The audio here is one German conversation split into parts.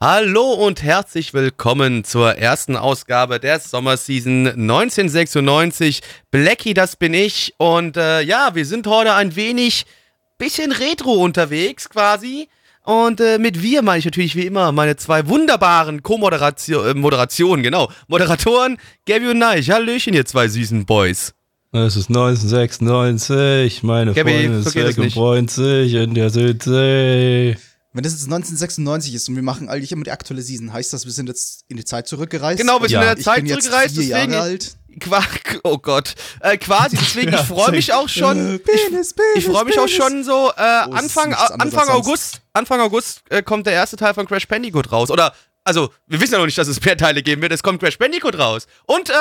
Hallo und herzlich willkommen zur ersten Ausgabe der Sommerseason 1996. Blackie, das bin ich. Und äh, ja, wir sind heute ein wenig bisschen retro unterwegs quasi. Und äh, mit wir meine ich natürlich wie immer meine zwei wunderbaren Co-Moderationen, äh, Moderationen, genau. Moderatoren, Gabby und Neich. Hallöchen, ihr zwei süßen Boys. Es ist 1996, meine Gabby, Freundin ist vergiss es weg und nicht. freut sich in der Südsee. Wenn das jetzt 1996 ist und wir machen eigentlich immer die aktuelle Season, heißt das, wir sind jetzt in die Zeit zurückgereist? Genau, wir sind Ja. in der ich Zeit bin jetzt zurückgereist, vier deswegen. Jahre alt. Qua oh Gott. Äh, quasi, deswegen, Ja, ich freue mich auch schon. Äh, Penis, Ich freue mich auch schon so, äh, Oh, Anfang, Anfang. August, Anfang August äh, kommt der erste Teil von Crash Bandicoot raus. Oder, also, wir wissen ja noch nicht, dass es mehr Teile geben wird. Es kommt Crash Bandicoot raus. Und, äh,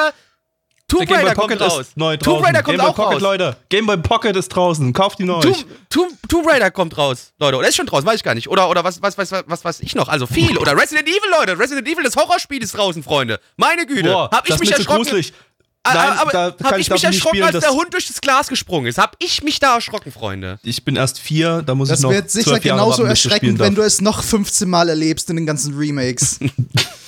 Tomb Raider kommt Pocket raus. neu Tomb. Raider kommt auch Pocket, raus. Leute. Game Boy Pocket ist draußen. Kauft ihn euch. Tomb, Tomb, Tomb Raider kommt raus, Leute. Oder ist schon draußen, weiß ich gar nicht. Oder, oder was, was, was, was, was weiß ich noch? Also viel. Oder Resident Evil, Leute. Resident Evil, das Horrorspiel ist draußen, Freunde. Meine Güte. Boah, hab ich das mich erschrocken. gruselig. Ah, Nein, aber da hab ich ich mich erschrocken, spielen. als der Das, Hund durch das Glas gesprungen ist. Hab ich mich da erschrocken, Freunde. ich bin erst vier, da muss Das ich noch wird sicher Jahre genauso warten, bis ich das erschreckend, wenn du es noch 15 Mal erlebst in den ganzen Remakes.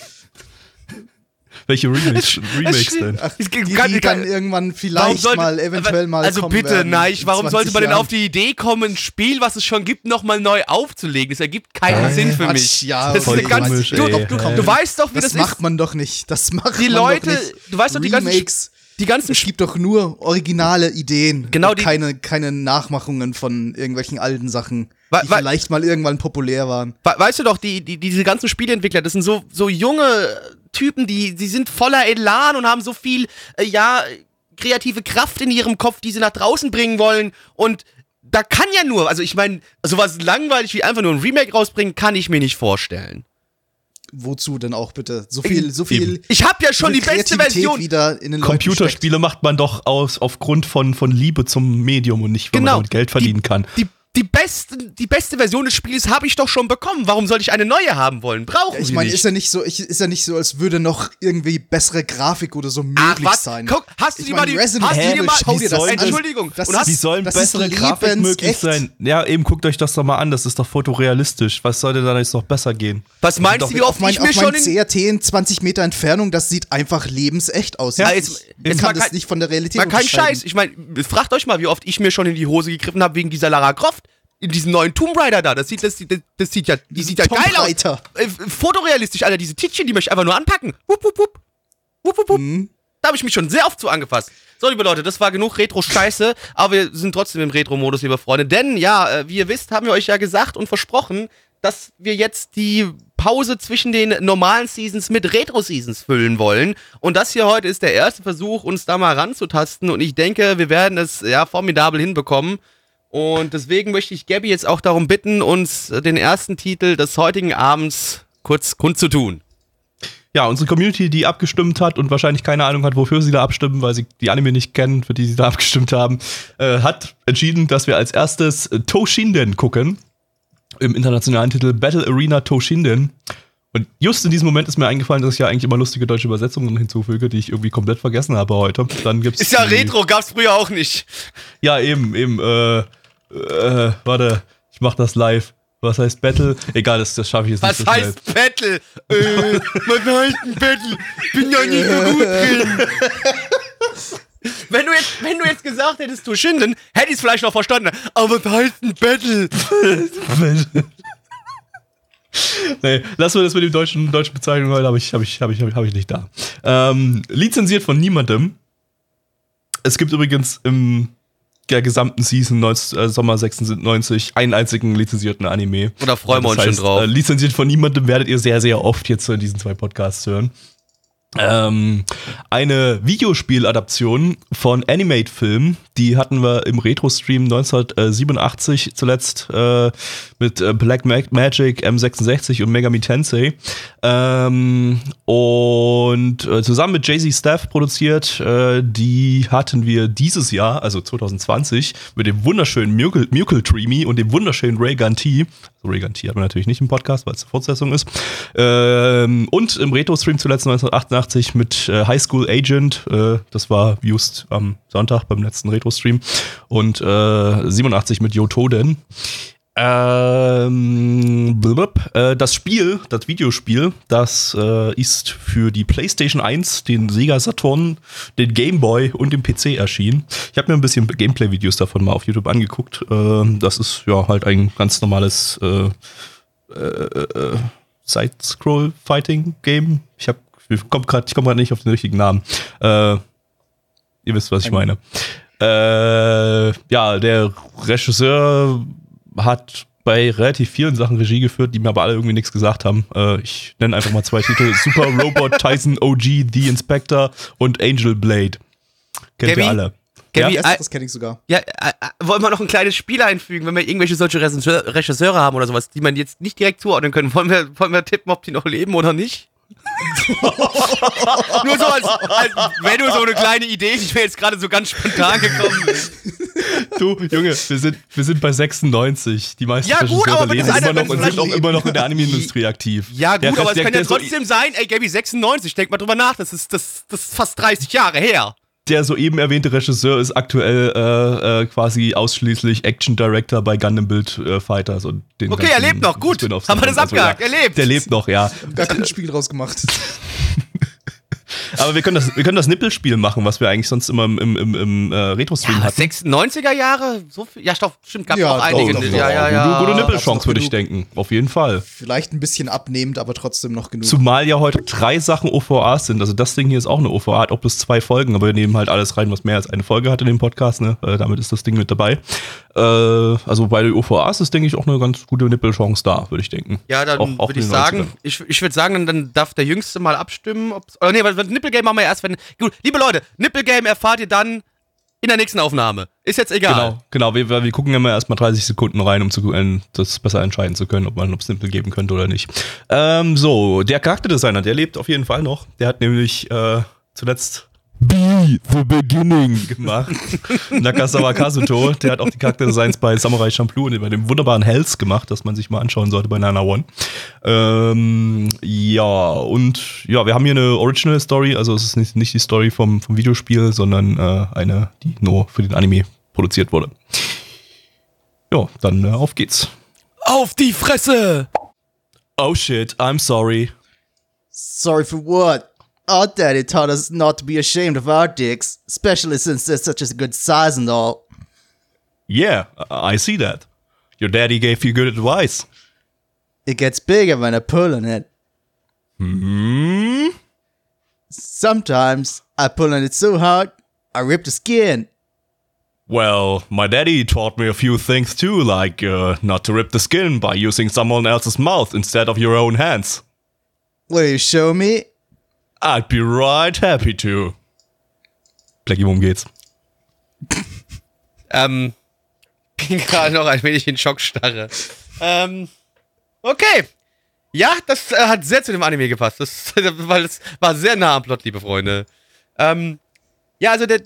Welche Remakes, Remakes denn? Ach, die, kann- die kann- dann irgendwann vielleicht sollte- mal, eventuell mal Also kommen bitte, nein, in warum 20 sollte man denn auf die Idee kommen, ein Spiel, was es schon gibt, nochmal neu aufzulegen? Das ergibt keinen Äh, Sinn für mich. ja, das ist voll eine ganz, komisch, du, ey. du, du weißt doch, wie das, Das macht ist. man doch nicht. Das macht Die man Leute, doch nicht. du weißt doch, die ganzen, Remakes. die ganzen Es gibt doch nur originale Ideen. Genau, und die- keine, keine Nachmachungen von irgendwelchen alten Sachen, die vielleicht mal irgendwann populär waren. We- Weißt du doch, die, die, diese ganzen Spieleentwickler, das sind so, so junge Typen, die, die sind voller Elan und haben so viel, äh, ja, kreative Kraft in ihrem Kopf, die sie nach draußen bringen wollen. Und da kann ja nur, also ich meine, sowas langweilig wie einfach nur ein Remake rausbringen, kann ich mir nicht vorstellen. Wozu denn auch bitte? So viel, so viel. Ich habe ja schon die beste Version. wieder in den Computerspiele macht man doch aus aufgrund von, von Liebe zum Medium und nicht, weil Genau. man damit Geld verdienen kann. Die, die, beste, die beste Version des Spiels habe ich doch schon bekommen. Warum soll ich eine neue haben wollen? Brauchen steckt. Ich meine, nicht. ist ja nicht so, ich, ist ja nicht so, als würde noch irgendwie bessere Grafik oder so Ach, möglich was? sein. Guck, hast du meine, mal die Resident hast Evil, mal, schau dir das an. Entschuldigung. Das und hast, Wie sollen bessere Grafik möglich lebensecht. sein? Ja, eben, guckt euch das doch mal an. Das ist doch fotorealistisch. Was sollte da jetzt noch besser gehen? was meinst du, wie oft mein, ich mir auf schon in CRT in 20 Meter Entfernung, das sieht einfach lebensecht aus. Ja, jetzt- ich jetzt kann das kein- nicht von der Realität Mal kein. Scheiß. Ich meine, fragt euch mal, wie oft ich mir schon in die Hose gegriffen habe wegen dieser Lara Croft. In diesem neuen Tomb Raider da. Das sieht, das, sieht- das, das sieht ja, die sieht ja geil aus. Äh, fotorealistisch, Alter. Diese Tittchen, die möchte ich einfach nur anpacken. Wupp, wupp, wupp. Wupp, wupp, wupp. Mhm. Da habe ich mich schon sehr oft zu angefasst. So, liebe Leute, das war genug Retro-Scheiße, aber wir sind trotzdem im Retro-Modus, liebe Freunde. Denn, ja, äh, wie ihr wisst, haben wir euch ja gesagt und versprochen, dass wir jetzt die Pause zwischen den normalen Seasons mit Retro-Seasons füllen wollen. Und das hier heute ist der erste Versuch, uns da mal ranzutasten. Und ich denke, wir werden es ja formidabel hinbekommen. Und deswegen möchte ich Gabby jetzt auch darum bitten, uns den ersten Titel des heutigen Abends kurz kundzutun. Ja, unsere Community, die abgestimmt hat und wahrscheinlich keine Ahnung hat, wofür sie da abstimmen, weil sie die Anime nicht kennen, für die sie da abgestimmt haben, äh, hat entschieden, dass wir als erstes Toshinden gucken. Im internationalen Titel Battle Arena Toshinden. Und just in diesem Moment ist mir eingefallen, dass ich ja eigentlich immer lustige deutsche Übersetzungen hinzufüge, die ich irgendwie komplett vergessen habe heute. Dann gibt's Ist ja Retro, gab's früher auch nicht. Ja, eben, eben, äh, äh, warte, ich mach das live. Was heißt Battle? Egal, das, das schaffe ich jetzt Was nicht so schnell. heißt Battle? Äh, was heißt ein Battle? Bin ja nicht so gut drin. Wenn du, jetzt, wenn du jetzt gesagt hättest, du Schinden, hätte ich es vielleicht noch verstanden. Aber was heißt ein Battle? nee, lassen wir das mit dem deutschen, deutschen Bezeichnung heute, habe ich, hab ich, hab ich, hab ich, hab ich nicht da. Ähm, lizenziert von niemandem. Es gibt übrigens im der gesamten Season 19, äh, Sommer 96 einen einzigen lizenzierten Anime. Oder freuen wir uns schon drauf. Äh, lizenziert von niemandem werdet ihr sehr, sehr oft jetzt in diesen zwei Podcasts hören. Ähm, eine Videospieladaption von Animate-Film, Die hatten wir im Retro-Stream 1987 zuletzt äh, mit äh, Black Mag Magic, M66 und Megami Tensei. Ähm, und äh, zusammen mit Jay-Z Staff produziert. Äh, die hatten wir dieses Jahr, also 2020, mit dem wunderschönen Mucal, Mucal Dreamy und dem wunderschönen Ray Gunty. Also Ray Gunty hat man natürlich nicht im Podcast, weil es eine Fortsetzung ist. Ähm, und im Retro-Stream zuletzt 1988 mit äh, High School Agent. Äh, das war just am Sonntag beim letzten Retro-Stream. Und äh, 87 mit Yotoden. Ähm, äh, das Spiel, das Videospiel, das äh, ist für die PlayStation 1, den Sega Saturn, den Game Boy und den PC erschienen. Ich habe mir ein bisschen Gameplay-Videos davon mal auf YouTube angeguckt. Äh, das ist ja halt ein ganz normales äh, äh, äh, Side-Scroll-Fighting-Game. Ich ich komme gerade, gerade nicht auf den richtigen Namen. Äh, ihr wisst, was ich meine. Äh, ja, der Regisseur hat bei relativ vielen Sachen Regie geführt, die mir aber alle irgendwie nichts gesagt haben. Äh, ich nenne einfach mal zwei Titel: Super Robot Tyson OG, The Inspector und Angel Blade. Kennt Gabby? ihr alle. Gabby, Ja? Das, das kenne ich sogar. Ja, äh, äh, wollen wir noch ein kleines Spiel einfügen, wenn wir irgendwelche solche Regisseur- Regisseure haben oder sowas, die man jetzt nicht direkt zuordnen können? Wollen wir, wollen wir tippen, ob die noch leben oder nicht? nur so als, als wäre nur so eine kleine Idee, die mir jetzt gerade so ganz spontan gekommen ist. Du, Junge, wir sind, wir sind bei 96. Die meisten Ja, gut, aber einer- immer noch und sind auch immer noch in der Anime-Industrie aktiv. Ja, gut, aber es kann ja trotzdem sein, ey, Gabby 96, denk mal drüber nach, das ist, das, das ist fast 30 Jahre her. Der soeben erwähnte Regisseur ist aktuell äh, äh, quasi ausschließlich Action Director bei Gundam Build äh, Fighters und den Okay, er lebt noch, gut. Haben wir das abgehakt, er lebt. Der lebt noch, ja. Gar kein Spiel draus gemacht. Aber wir können das, wir können das Nippelspiel machen, was wir eigentlich sonst immer im, im, im, im äh, Retro-Stream Ja, hatten. 96er Jahre? So viel? Ja, stopp, stimmt, gab Ja, auch einige. doch, doch, ja, ja, ja. Gute, gute Gab's Nippelchance, würde ich denken. Auf jeden Fall. Vielleicht ein bisschen abnehmend, aber trotzdem noch genug. Zumal ja heute drei Sachen OVAs sind. Also das Ding hier ist auch eine OVA, hat auch bis zwei Folgen, aber wir nehmen halt alles rein, was mehr als eine Folge hat in dem Podcast. Ne? Äh, damit ist das Ding mit dabei. Äh, also bei den OVAs ist, denke ich, auch eine ganz gute Nippelchance da, würde ich denken. Ja, dann würde ich sagen, 90ern. ich, ich würde sagen, dann darf der Jüngste mal abstimmen. Ob's, oder nee, das Nippelgame machen wir erst, wenn. Gut, liebe Leute, Nippelgame erfahrt ihr dann in der nächsten Aufnahme. Ist jetzt egal. Genau, genau. Wir, wir gucken immer erstmal 30 Sekunden rein, um zu, äh, das besser entscheiden zu können, ob man es Nippel geben könnte oder nicht. Ähm, so, der Charakterdesigner, der lebt auf jeden Fall noch. Der hat nämlich äh, zuletzt Be the Beginning gemacht. Nakasawa Kazuto, der hat auch die Charakterdesigns bei Samurai Champloo und bei dem wunderbaren Hells gemacht, das man sich mal anschauen sollte bei Nana One. Ähm, ja, und ja, wir haben hier eine Original Story, also es ist nicht, nicht die Story vom, vom Videospiel, sondern äh, eine, die nur für den Anime produziert wurde. Ja, dann äh, auf geht's. Auf die Fresse! Oh shit, I'm sorry. Sorry for what? Our daddy taught us not to be ashamed of our dicks, especially since they're such a good size and all. Yeah, I see that. Your daddy gave you good advice. It gets bigger when I pull on it. Hmm? Sometimes I pull on it so hard, I rip the skin. Well, my daddy taught me a few things too, like uh, not to rip the skin by using someone else's mouth instead of your own hands. Will you show me? I'd be right happy to. Blackie, worum geht's? Ähm, bin gerade noch ein wenig in Schockstarre. Ähm, okay. Ja, das äh, hat sehr zu dem Anime gepasst. Das, weil das war sehr nah am Plot, liebe Freunde. Ähm, ja, also der,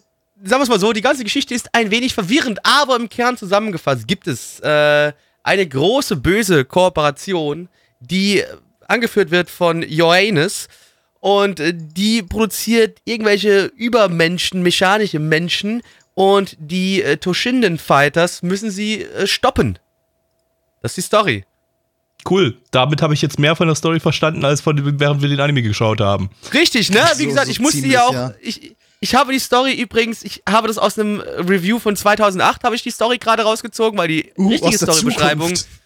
sagen wir es mal so, die ganze Geschichte ist ein wenig verwirrend, aber im Kern zusammengefasst gibt es äh, eine große böse Kooperation, die äh, angeführt wird von Joannes und äh, die produziert irgendwelche Übermenschen, mechanische Menschen und die äh, Toshinden Fighters müssen sie äh, stoppen. Das ist die Story. Cool. Damit habe ich jetzt mehr von der Story verstanden, als von, dem- während wir den Anime geschaut haben. Richtig, ne? Wie So- gesagt, so ich musste ziemlich, ja auch. ja. Ich, ich habe die Story übrigens, ich habe das aus einem Review von 2008, habe ich die Story gerade rausgezogen, weil die Uh, richtige Storybeschreibung. Zukunft.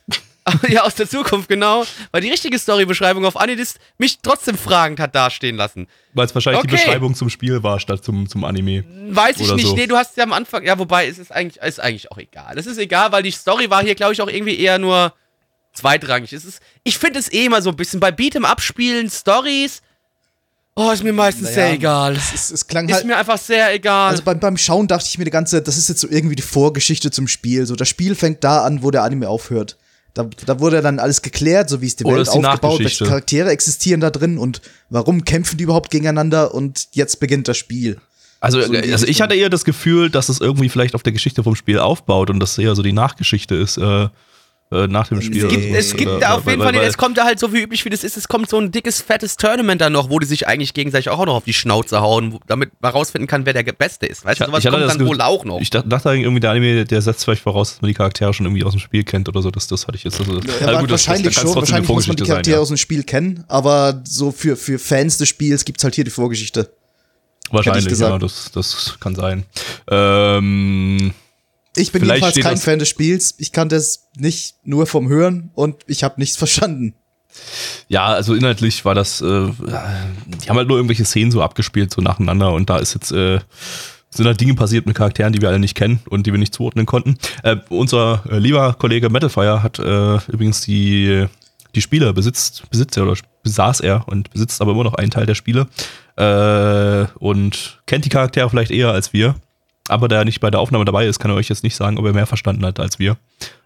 Ja, aus der Zukunft, genau. Weil die richtige Storybeschreibung auf Anidist mich trotzdem fragend hat dastehen lassen. Weil es wahrscheinlich die Okay. Beschreibung zum Spiel war, statt zum, zum Anime. Weiß ich nicht. so. Nee, du hast ja am Anfang. Ja, wobei, es ist eigentlich, ist eigentlich auch egal. Es ist egal, weil die Story war hier, glaube ich, auch irgendwie eher nur zweitrangig. Es ist, ich finde es eh immer so ein bisschen bei Beat'em Up-Spielen, Stories. Oh, ist mir meistens Naja, sehr egal. Es, es, es klang Ist halt. mir einfach sehr egal. Also beim, beim Schauen dachte ich mir die ganze Zeit, das ist jetzt so irgendwie die Vorgeschichte zum Spiel. So, das Spiel fängt da an, wo der Anime aufhört. Da, da wurde dann alles geklärt, so wie ist die Welt aufgebaut, welche. Charaktere existieren da drin und warum kämpfen die überhaupt gegeneinander und jetzt beginnt das Spiel. Also, So also ich hatte eher das Gefühl, dass es irgendwie vielleicht auf der Geschichte vom Spiel aufbaut und das eher so die Nachgeschichte ist äh, äh, nach dem Spiel. Es Es gibt, es gibt Oder- da auf jeden weil- Fall, weil- es kommt da halt so wie üblich, wie das ist, es kommt so ein dickes, fettes Tournament da noch, wo die sich eigentlich gegenseitig auch noch auf die Schnauze hauen, wo- damit man rausfinden kann, wer der Beste ist. Weißt du, sowas kommt das dann Ge- wohl auch noch. Ich dachte dachte irgendwie, der Anime, der setzt vielleicht voraus, dass man die Charaktere schon irgendwie aus dem Spiel kennt oder so. Das, das hatte ich jetzt. Also, Ja, also gut, das- das wahrscheinlich kann schon, wahrscheinlich muss man die Vorgeschichte sein, Charaktere ja. aus dem Spiel kennen, aber so für, für Fans des Spiels gibt's halt hier die Vorgeschichte. Wahrscheinlich, ja, das, das kann sein. Ähm, Ich bin Vielleicht jedenfalls kein Fan des Spiels. Ich kannte es nicht nur vom Hören und ich habe nichts verstanden. ja, also inhaltlich war das, äh, die haben halt nur irgendwelche Szenen so abgespielt, so nacheinander und da ist jetzt, äh, sind halt Dinge passiert mit Charakteren, die wir alle nicht kennen und die wir nicht zuordnen konnten. Äh, unser äh, lieber Kollege Metalfire hat äh, übrigens die, die Spiele besitzt, besitzt er oder besaß er und besitzt aber immer noch einen Teil der Spiele äh, und kennt die Charaktere vielleicht eher als wir. Aber da er nicht bei der Aufnahme dabei ist, kann er euch jetzt nicht sagen, ob er mehr verstanden hat als wir.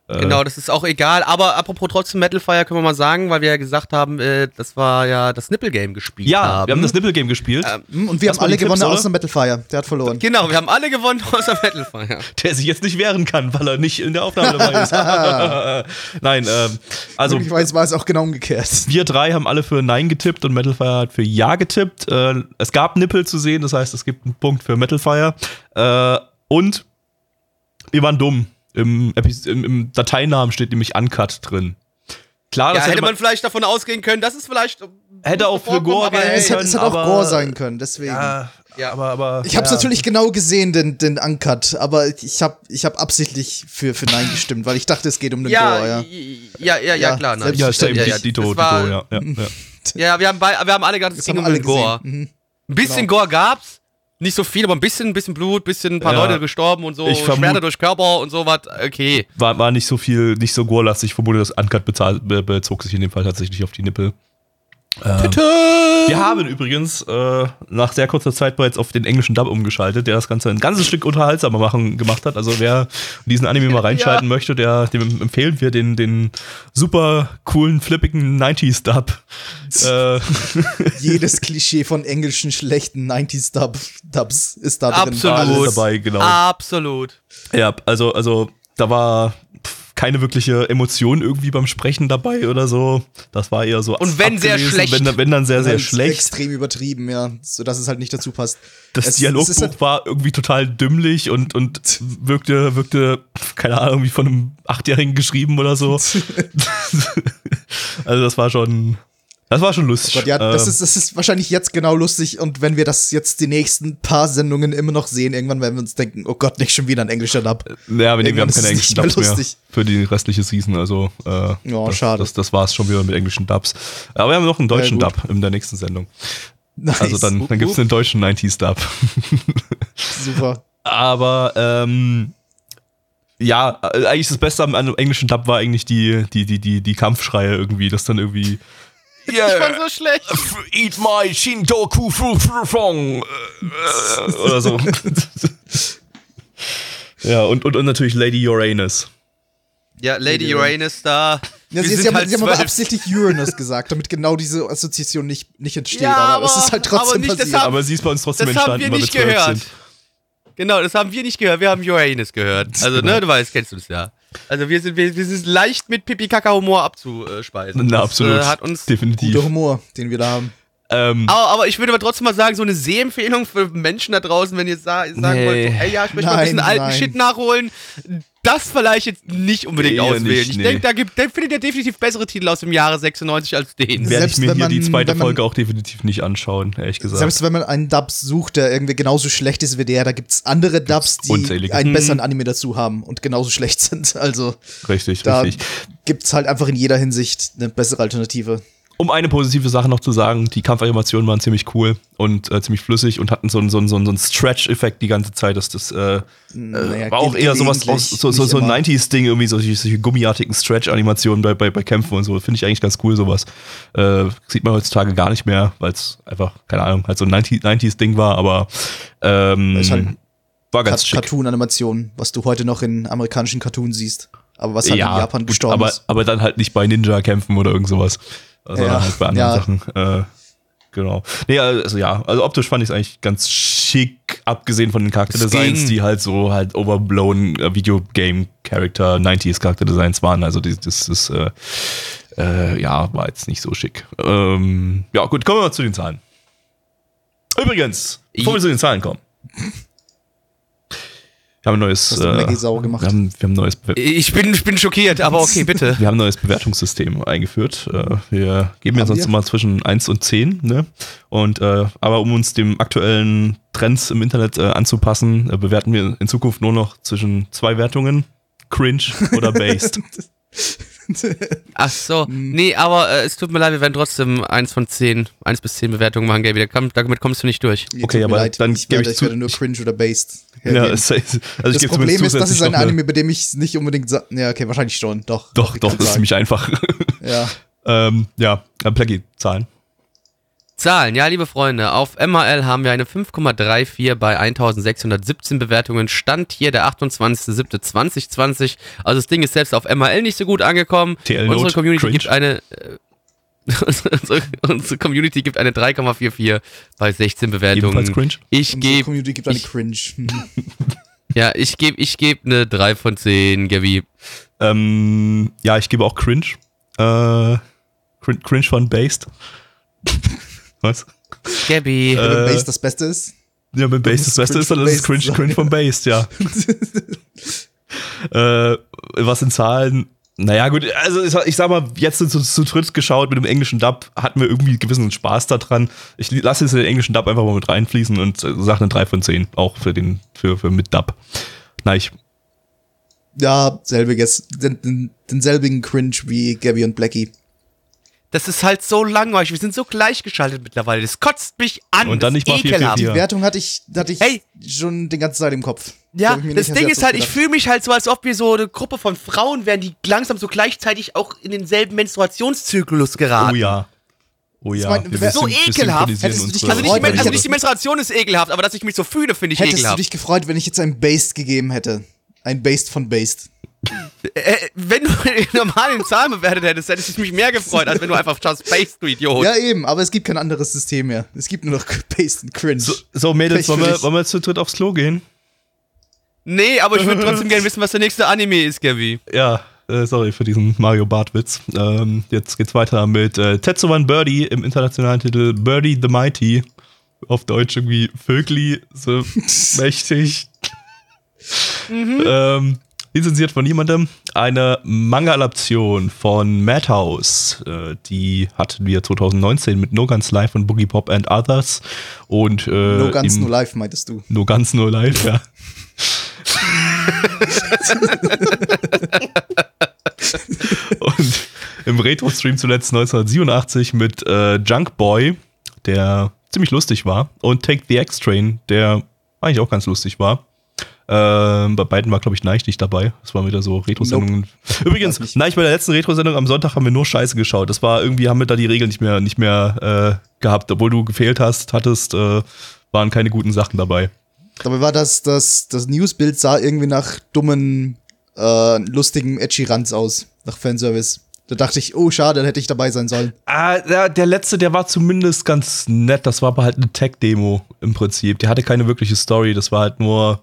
Äh, Genau, das ist auch egal. Aber apropos trotzdem Metal Fire können wir mal sagen, weil wir ja gesagt haben, äh, das war ja das Nippel-Game gespielt Ja, haben. wir haben das Nippel-Game gespielt. Ähm, Hm, Und wir haben alle gewonnen, oder? außer Metalfire. Der hat verloren. Genau, wir haben alle gewonnen außer Metal Fire. der sich jetzt nicht wehren kann, weil er nicht in der Aufnahme dabei ist. Nein, ähm, also Möglicherweise war es auch genau umgekehrt. wir drei haben alle für Nein getippt und Metalfire hat für Ja getippt. Äh, es gab Nippel zu sehen, das heißt, es gibt einen Punkt für Metalfire. Äh, und wir waren dumm. Im, im, Im Dateinamen steht nämlich Uncut drin. Klar, Ja, das hätte man vielleicht davon ausgehen können, dass es vielleicht. Hätte auch für Gore aber gelten ey, Es hätte, es hätte auch Gore sein können, deswegen. ja, Ja. aber, aber Ich habe es ja. natürlich genau gesehen, den, den Uncut, aber ich habe ich hab absichtlich für, für Nein gestimmt, weil ich dachte, es geht um den Ja, Gore, ja. ja, ja, ja, klar. nein. Ja, stimmt, ja, ja, Dito, Dito, ja, ja, ja. Ja, wir haben, bei, wir haben alle gedacht, es Das ging haben um alle den Gore. gesehen. Mhm. Ein bisschen Genau. Gore gab's. Nicht so viel, aber ein bisschen, ein bisschen Blut, ein bisschen ein paar Ja. Leute gestorben und so. Ich Schwerter durch Körper und sowas. Okay. war, war nicht so viel, nicht so gorelastig. Ich vermute, das Uncut bezahl, be, bezog sich in dem Fall tatsächlich auf die Nippel. Ähm, wir haben übrigens äh, nach sehr kurzer Zeit bereits auf den englischen Dub umgeschaltet, der das Ganze ein ganzes Stück unterhaltsamer machen, gemacht hat. Also wer diesen Anime mal reinschalten möchte, der, dem empfehlen wir den, den super coolen, flippigen 90s Dub. äh, Jedes Klischee von englischen schlechten 90s Dub, Dubs ist da drin. Absolut. alles dabei, genau. Absolut. Ja, also, also da war keine wirkliche Emotion irgendwie beim Sprechen dabei oder so. Das war eher so. Und wenn sehr schlecht. Wenn, wenn dann sehr, sehr schlecht. Extrem übertrieben, ja, so dass es halt nicht dazu passt. Das Es- Dialogbuch es halt- war irgendwie total dümmlich und, und wirkte, wirkte, keine Ahnung, wie von einem Achtjährigen geschrieben oder so. also das war schon, das war schon lustig. Gott, ja, das Ähm, ist, das ist wahrscheinlich jetzt genau lustig und wenn wir das jetzt die nächsten paar Sendungen immer noch sehen, irgendwann werden wir uns denken, oh Gott, nicht schon wieder ein englischer Dub. Ja, wir, wir haben keine englischen mehr Dubs mehr lustig. für die restliche Season. Also, äh, Ja, das, schade. Das, das war es schon wieder mit englischen Dubs. Aber wir haben noch einen deutschen gut. Dub in der nächsten Sendung. Nice. Also dann, dann gibt es einen deutschen 90s Dub. Super. Aber ähm, ja, äh, eigentlich das Beste am, am englischen Dub war eigentlich die, die, die, die, die Kampfschreie irgendwie, das dann irgendwie. Ich fand so schlecht. Eat my Shintoku Fong äh, oder so. ja, und, und, und natürlich Lady Uranus. Ja, Lady Uranus da. Ja, Wir sie, haben, halt sie haben aber absichtlich Uranus gesagt, damit genau diese Assoziation nicht, nicht entsteht. Ja, aber, es aber- ist halt aber trotzdem nicht passiert. deshalb- Aber sie ist bei uns trotzdem Das haben entstanden, wir weil nicht wir zwölf gehört. sind. Genau, das haben wir nicht gehört. Wir haben Uranus gehört. Also, ne, du weißt, kennst du das ja. Also, wir sind, wir, wir sind leicht mit Pipi-Kaka-Humor abzuspeisen. Na, Das, absolut. Äh, hat uns Definitiv. Guter Humor, den wir da haben. Ähm, Aber, aber ich würde aber trotzdem mal sagen, so eine Sehempfehlung für Menschen da draußen, wenn ihr sa sagen Nee. wollt, so, ey, ja, ich möchte mal ein bisschen Nein, alten nein. Shit nachholen, das vielleicht jetzt nicht unbedingt Eher auswählen. nicht, ich nee. denke, da, gibt- da findet ihr definitiv bessere Titel aus dem Jahre 96 als den. werde ich selbst mir wenn hier die man- zweite wenn man- Folge auch definitiv nicht anschauen, ehrlich gesagt. Selbst wenn man einen Dub sucht, der irgendwie genauso schlecht ist wie der, da gibt's andere Dubs, die unzählige. einen Mhm. besseren Anime dazu haben und genauso schlecht sind. Also richtig, da richtig. gibt's halt einfach in jeder Hinsicht eine bessere Alternative. Um eine positive Sache noch zu sagen, die Kampfanimationen waren ziemlich cool und äh, ziemlich flüssig und hatten so einen so einen- so einen- Stretch-Effekt die ganze Zeit. Das, das äh, Naja, war auch eher sowas gelegentlich, aus, so, so, so ein immer. 90s-Ding, irgendwie solche, solche gummiartigen Stretch-Animationen bei, bei, bei Kämpfen und so. Finde ich eigentlich ganz cool, sowas. Äh, sieht man heutzutage gar nicht mehr, weil es einfach, keine Ahnung, halt so ein 90 90s-Ding war, aber ähm, Ist halt war ganz schick. Cartoon-Animation, was du heute noch in amerikanischen Cartoons siehst. Aber was halt in Japan gut, gestorben aber, ist. aber dann halt nicht bei Ninja-Kämpfen oder irgend sowas. Sondern Ja, halt bei anderen ja. Sachen. Äh, genau. Nee, also ja, also optisch fand ich es eigentlich ganz schick, abgesehen von den Charakterdesigns, die halt so halt overblown äh, Videogame-Character, 90s Charakterdesigns waren. Also das, das, das äh, äh, ja, war jetzt nicht so schick. Ähm, ja, gut, kommen wir mal zu den Zahlen. Übrigens, bevor wir zu den Zahlen kommen. Wir haben ein neues, Hast du Maggie sauer wir gemacht? haben, wir haben neues Be Ich bin, ich bin schockiert, aber okay, bitte. wir haben ein neues Bewertungssystem eingeführt. Äh, Wir geben jetzt Haben sonst wir? immer zwischen 1 und 10, ne? Und äh, aber um uns dem aktuellen Trends im Internet äh, anzupassen, äh, bewerten wir in Zukunft nur noch zwischen zwei Wertungen. Cringe oder based. Ach so. Hm. Nee, aber äh, es tut mir leid, wir werden trotzdem eins von zehn, eins bis zehn Bewertungen machen, Gaby. Damit kommst du nicht durch. Mir Okay, aber dann ich, gebe ich ich zu- werde nur cringe oder based. ja, also ich das Problem ist, das ist ein Anime, bei dem ich nicht unbedingt Ja, okay, wahrscheinlich schon. Doch. Doch, ich doch, das ist ziemlich einfach. Ja. ähm, ja, Plaggy, Zahlen. Zahlen, ja, liebe Freunde, auf MRL haben wir eine 5,34 bei 1617 Bewertungen. Stand hier der 28.07.2020. Also das Ding ist selbst auf MRL nicht so gut angekommen. TL unsere Community cringe. gibt eine äh, unsere, unsere Community gibt eine 3,44 bei 16 Bewertungen. Ebenfalls cringe. Ich Unsere gebe Community gibt eine ich- Cringe. ja, ich gebe ich gebe eine 3 von 10, Gaby. Ähm, ja, ich gebe auch cringe. Äh, cringe, cringe von based. Was? Gaby. Äh, Wenn Base das Beste ist. Ja, wenn Based das Beste ist, dann ist es cringe, sein. cringe von Based, ja. äh, was in Zahlen? Naja, gut, also ich, sag mal, jetzt zu, zu dritt geschaut mit dem englischen Dub, hatten wir irgendwie gewissen Spaß daran. Ich lasse jetzt den englischen Dub einfach mal mit reinfließen und äh, sage eine 3 von 10, auch für den, für, für mit Dub. Nein, ich, Ja, selbiges. Den, den, denselbigen Cringe wie Gabby und Blackie. Das ist halt so langweilig. Wir sind so gleichgeschaltet mittlerweile. Das kotzt mich an. Und dann Das ist nicht mal viel. Die Wertung hatte ich, hatte ich Hey. schon den ganzen Zeit im Kopf. Ja, das nicht Ding ist halt, ich fühle mich halt so, als ob wir so eine Gruppe von Frauen wären, die langsam so gleichzeitig auch in denselben Menstruationszyklus geraten. oh ja. Oh ja. wir wär- so ekelhaft. Hättest du dich Also nicht, also nicht die Menstruation ist ekelhaft, aber dass ich mich so fühle, finde ich Hättest du ekelhaft. dich gefreut, wenn ich jetzt ein Based gegeben hätte? Ein Based von Based. Äh, wenn du normal in Zahlen bewertet hättest, hättest ich mich mehr gefreut, als wenn du einfach schaust, Space, du Idiot. Ja, eben, aber es gibt kein anderes System mehr. Es gibt nur noch Based und Cringe. So, so Mädels, wollen wir, wollen wir zu dritt aufs Klo gehen? Nee, aber ich würde trotzdem gerne wissen, was der nächste Anime ist, Gaby. Ja, äh, sorry für diesen Mario Bart-Witz. Ähm, jetzt geht's weiter mit äh, Tetsuwan Birdie im internationalen Titel Birdie the Mighty. Auf Deutsch irgendwie Vögli so mächtig. Ähm, lizenziert von niemandem. Eine Manga-Adaption von Madhouse. Äh, die hatten wir 2019 mit No Guns Live und Boogie Pop and Others. Und, äh, no Guns, No Life, meintest du. No Guns, No Life, ja. Und im Retro-Stream zuletzt 1987 mit äh, Junk Boy, der ziemlich lustig war, und Take the X-Train, der eigentlich auch ganz lustig war. Ähm, bei beiden war, glaube ich, Neich nicht dabei. Das waren wieder so Retro-Sendungen. Übrigens, Weiß nicht. Neich bei der letzten Retro-Sendung am Sonntag haben wir nur Scheiße geschaut. Das war irgendwie, haben wir da die Regeln nicht mehr, nicht mehr äh, gehabt. Obwohl du gefehlt hast, hattest, äh, waren keine guten Sachen dabei. Dabei war das, das, das Newsbild sah irgendwie nach dummen, äh, lustigen edgy Ranz aus. Nach Fanservice. Da dachte ich, oh, schade, dann hätte ich dabei sein sollen. Ah, der, der letzte, der war zumindest ganz nett. Das war aber halt eine Tech-Demo im Prinzip. Der hatte keine wirkliche Story. Das war halt nur,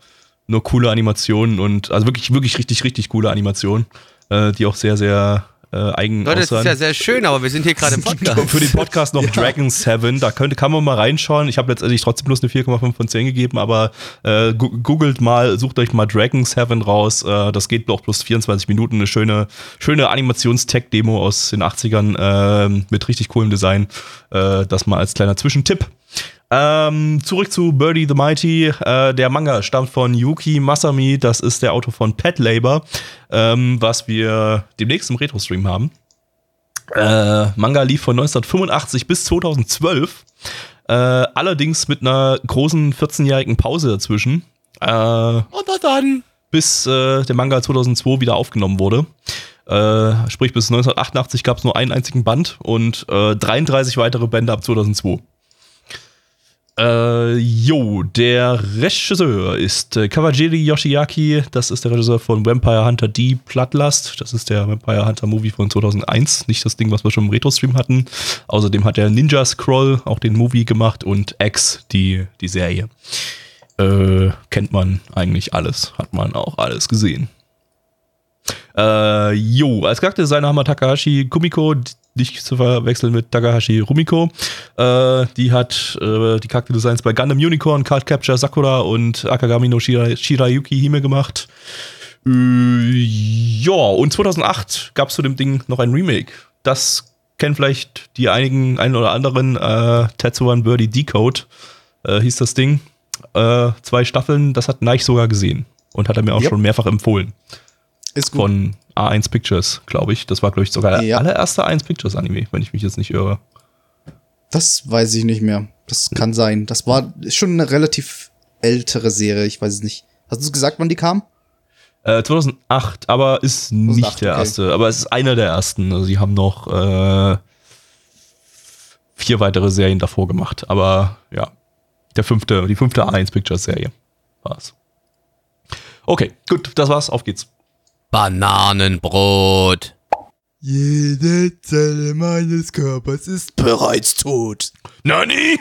nur coole Animationen und also wirklich, wirklich richtig, richtig coole Animationen, äh, die auch sehr, sehr äh, eigen Leute, das ist aussahen. ja sehr schön, aber wir sind hier gerade im Podcast. für den Podcast noch Dragon 7, da könnte, kann man mal reinschauen. Ich habe letztendlich trotzdem bloß eine 4,5 von 10 gegeben, aber äh, googelt mal, sucht euch mal Dragon 7 raus. Äh, das geht auch bloß 24 Minuten. Eine schöne, schöne Animations-Tech-Demo aus den 80ern äh, mit richtig coolem Design. Äh, das mal als kleiner Zwischentipp. Ähm, zurück zu Birdie the Mighty. Äh, der Manga stammt von Yuki Masami. Das ist der Autor von Pet Labor, ähm, was wir demnächst im Retro-Stream haben. Äh, Manga lief von 1985 bis 2012. Äh, allerdings mit einer großen 14-jährigen Pause dazwischen. Äh, Und dann. bis äh, der Manga 2002 wieder aufgenommen wurde. Äh, sprich, bis 1988 gab es nur einen einzigen Band und äh, 33 weitere Bände ab 2002. Äh, jo, der Regisseur ist äh, Kawajiri Yoshiaki. Das ist der Regisseur von Vampire Hunter D Bloodlust. Das ist der Vampire Hunter Movie von 2001. Nicht das Ding, was wir schon im Retro-Stream hatten. Außerdem hat er Ninja Scroll, auch den Movie gemacht und X, die, die Serie. Äh, kennt man eigentlich alles. Hat man auch alles gesehen. Äh, jo, als Charakterdesigner haben wir Takahashi Kumiko, nicht zu verwechseln mit Takahashi Rumiko. Äh, die hat äh, die Charakterdesigns bei Gundam Unicorn, Card Capture Sakura und Akagami no Shira Shirayuki Hime gemacht. Äh, ja, und 2008 gab es zu dem Ding noch ein Remake. Das kennen vielleicht die einigen, einen oder anderen. Äh, Tetsuan Birdie Decode äh, hieß das Ding. Äh, zwei Staffeln, das hat Neich sogar gesehen. Und hat er mir auch Yep. schon mehrfach empfohlen Ist gut. von A1 Pictures, glaube ich. Das war, glaube ich, sogar der Ja. allererste A1 Pictures Anime, wenn ich mich jetzt nicht irre. Das weiß ich nicht mehr. Das kann sein. Das war schon eine relativ ältere Serie. Ich weiß es nicht. Hast du gesagt, wann die kam? Äh, 2008, aber ist nicht 2008, der okay. erste. Aber es ist einer der ersten. Also, sie haben noch äh, vier weitere Serien davor gemacht. Aber ja, der fünfte, die fünfte A1 Pictures Serie war's. Okay, gut, das war's. Auf geht's. Bananenbrot. Jede Zelle meines Körpers ist bereits tot. Nani?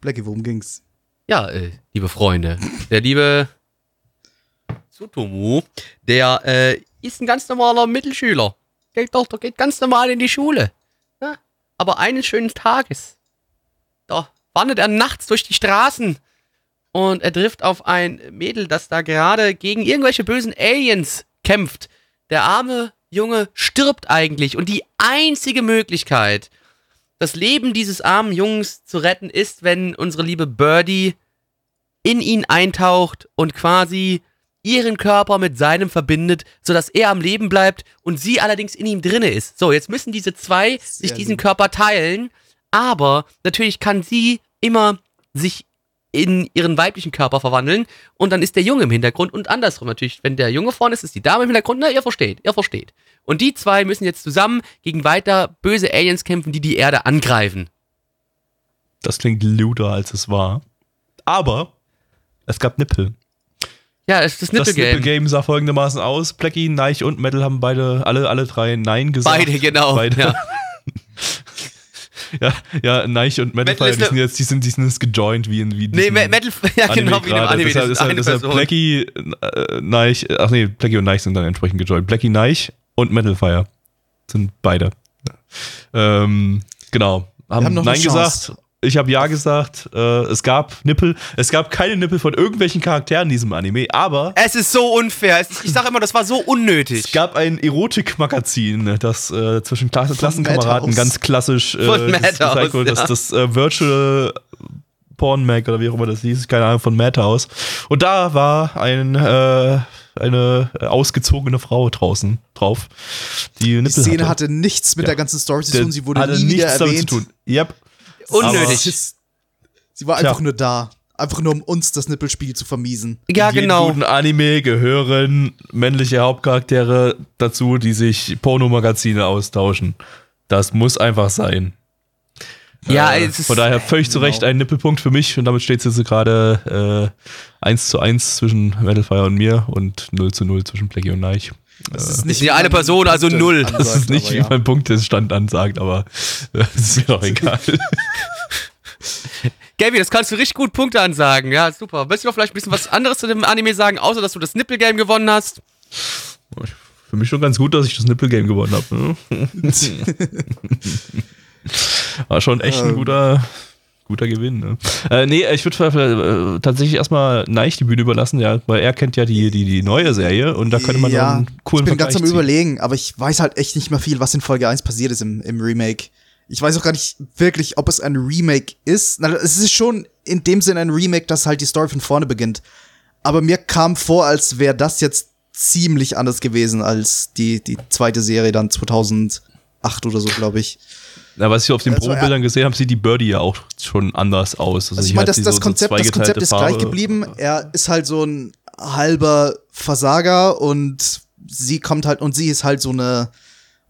Blackie, worum ging's? Ja, äh, liebe Freunde, der liebe Sutomu, der äh, ist ein ganz normaler Mittelschüler. Geht doch, der geht ganz normal in die Schule. Ja? Aber eines schönen Tages, da wandert er nachts durch die Straßen und er trifft auf ein Mädel, das da gerade gegen irgendwelche bösen Aliens kämpft. Der arme Junge stirbt eigentlich und die einzige Möglichkeit, das Leben dieses armen Jungs zu retten, ist, wenn unsere liebe Birdie in ihn eintaucht und quasi ihren Körper mit seinem verbindet, sodass er am Leben bleibt und sie allerdings in ihm drinne ist. So, jetzt müssen diese zwei sich diesen. Körper teilen, aber natürlich kann sie immer sich in ihren weiblichen Körper verwandeln und dann ist der Junge im Hintergrund und andersrum natürlich, wenn der Junge vorne ist, ist die Dame im Hintergrund, na, ihr versteht, ihr versteht. Und die zwei müssen jetzt zusammen gegen weiter böse Aliens kämpfen, die die Erde angreifen. Das klingt luder, als es war. Aber es gab Nippel. Ja, es ist das Das Nippelgame. Nippelgame sah folgendermaßen aus. Plecky, Neich und Metal haben beide, alle, alle drei Nein gesagt. Beide, genau. Beide. Ja. Ja, ja, Neich und Metal Metal, ist die sind jetzt, die sind, die sind jetzt gejoint wie in wie Nee, Metal, ja Anime genau, wie in dem gerade. Anime. Deshalb, das ist deshalb, eine deshalb Person. Plecky, äh, Neich, ach nee, Plecky und Neich sind dann entsprechend gejoint. Plecky, Neich und Metalfire sind beide. Ähm, genau. Haben, haben noch Nein gesagt. Ich habe Ja gesagt. Äh, es gab Nippel. Es gab keine Nippel von irgendwelchen Charakteren in diesem Anime, aber Es ist so unfair. Es ich sag immer, das war so unnötig. es gab ein Erotikmagazin, das äh, zwischen Klasse Klassenkameraden ganz klassisch äh, Von das- Madhouse, gezeigt wurde, ja. das, das äh, Virtual Porn Mag oder wie auch immer das hieß, keine Ahnung, von Madhouse. Und da war ein, äh, eine ausgezogene Frau draußen drauf, die Die Nippel Szene hatte. hatte nichts mit Ja. der ganzen Story zu tun. Sie wurde hatte nie nichts damit erwähnt. zu tun. Yep. Unnötig. Sie- Sie war Tja. einfach nur da. Einfach nur, um uns das Nippelspiel zu vermiesen. ja, In jedem genau. guten Anime gehören männliche Hauptcharaktere dazu, die sich Pornomagazine austauschen. Das muss einfach sein. Ja, Äh, es ist, Von daher völlig zu genau. Recht ein Nippelpunkt für mich und damit steht es jetzt gerade äh, 1 zu 1 zwischen Metalfire und mir und 0 zu 0 zwischen Plecky und Neich. Das Äh, ist ist wie ja eine Person, also Punkte null. ansagt, das ist nicht, wie ja. mein Punktestand ansagt, aber äh, das ist mir doch egal. Gaby, das kannst du richtig gut Punkte ansagen. Ja, super. Willst du noch vielleicht ein bisschen was anderes zu dem Anime sagen, außer dass du das Nippelgame gewonnen hast? Für mich schon ganz gut, dass ich das Nippelgame gewonnen habe. Ne? War schon echt ein Ähm. guter, guter Gewinn. Ne? Äh, nee, ich würde äh, tatsächlich erstmal Neich die Bühne überlassen, ja, weil er kennt ja die, die, die neue Serie und da könnte man ja, einen coolen ich bin ganz Vergleich am ziehen. überlegen, aber ich weiß halt echt nicht mehr viel, was in Folge 1 passiert ist im, im Remake. Ich weiß auch gar nicht wirklich, ob es ein Remake ist. Na, es ist schon in dem Sinne ein Remake, dass halt die Story von vorne beginnt. Aber mir kam vor, als wäre das jetzt ziemlich anders gewesen als die, die zweite Serie dann 2000, 2008 oder so, glaube ich. Ja, was ich auf den Also, Probebildern gesehen habe, sieht die Birdie ja auch schon anders aus. Also ich die meine, das, das, so- so Konzept, das Konzept ist gleich Farbe. geblieben. Er ist halt so ein halber Versager und sie kommt halt und sie ist halt so eine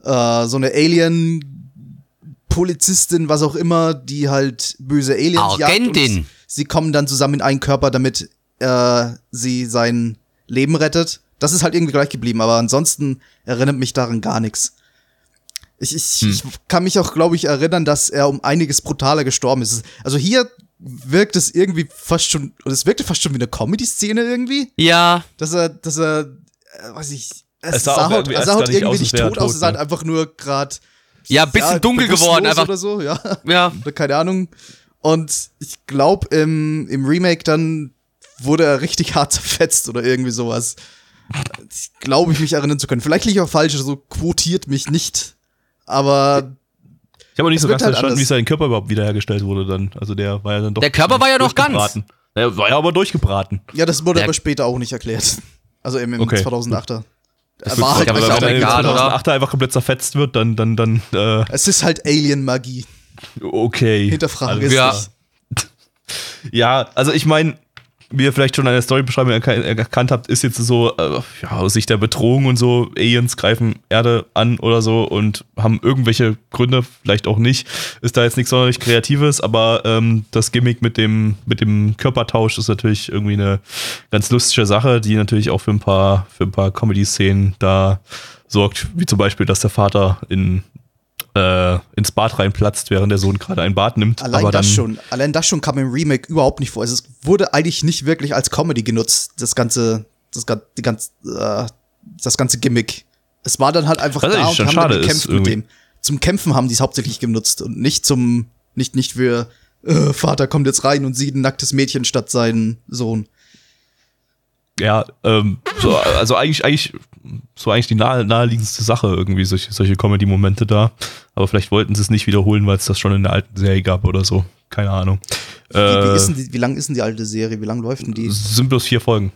äh, so eine Alien Polizistin, was auch immer, die halt böse Aliens jagt. Agentin. Und sie kommen dann zusammen in einen Körper, damit äh, sie sein Leben rettet. Das ist halt irgendwie gleich geblieben, aber ansonsten erinnert mich daran gar nichts. Ich, ich, ich kann mich auch, glaube ich, erinnern, dass er um einiges brutaler gestorben ist. Also hier wirkt es irgendwie fast schon, oder es wirkte fast schon wie eine Comedy-Szene irgendwie, Ja, dass er, dass er, äh, weiß ich, es, Es sah sah, auch halt, irgendwie er erst sah halt nicht irgendwie aus, nicht er tot aus, es sah halt ne? einfach nur gerade ja, bisschen dunkel geworden, einfach. oder so, ja, Ja, oder keine Ahnung. Und ich glaube, im, im Remake dann wurde er richtig hart zerfetzt oder irgendwie sowas. Ich glaube, ich mich erinnern zu können. Vielleicht liege ich auch falsch, so quotiert mich nicht. Aber Ich habe auch nicht so ganz halt verstanden, wie anders. sein Körper überhaupt wiederhergestellt wurde dann. Also der war ja dann doch. Der Körper war ja noch ganz. durchgebraten. Er war ja aber durchgebraten. ja, das wurde Der- aber später auch nicht erklärt. Also im, im Okay. 2008er. Er wird- war halt aber wenn er in egal, oder? 2008 einfach komplett zerfetzt wird, dann, dann, dann, äh, es ist halt Alien-Magie. okay. Hinterfrage Alles ist Ja. nicht. Ja, also ich meine, wie ihr vielleicht schon an der Storybeschreibung erka- erkannt habt, ist jetzt so, äh, ja, aus Sicht der Bedrohung und so, Aliens greifen Erde an oder so und haben irgendwelche Gründe, vielleicht auch nicht. Ist da jetzt nichts sonderlich Kreatives, aber ähm, das Gimmick mit dem, mit dem Körpertausch ist natürlich irgendwie eine ganz lustige Sache, die natürlich auch für ein paar, für ein paar Comedy-Szenen da sorgt, wie zum Beispiel, dass der Vater in äh, ins Bad reinplatzt, während der Sohn gerade ein Bad nimmt. Allein aber das schon. Allein das schon kam im Remake überhaupt nicht vor. Also es wurde eigentlich nicht wirklich als Comedy genutzt, das ganze, das, die ganz, äh, das ganze Gimmick. Es war dann halt einfach Was da und haben dann gekämpft mit irgendwie. dem. Zum Kämpfen haben die es hauptsächlich genutzt und nicht zum, nicht, nicht für, äh, Vater kommt jetzt rein und sieht ein nacktes Mädchen statt seinen Sohn. Ja, ähm, so, also eigentlich, eigentlich, so eigentlich die nahe, naheliegendste Sache irgendwie, solche, solche Comedy-Momente da. Aber vielleicht wollten sie es nicht wiederholen, weil es das schon in der alten Serie gab oder so. Keine Ahnung. Wie, wie, Äh, ist denn die, wie lang ist denn die alte Serie? Wie lang läuft denn die? es sind bloß vier Folgen.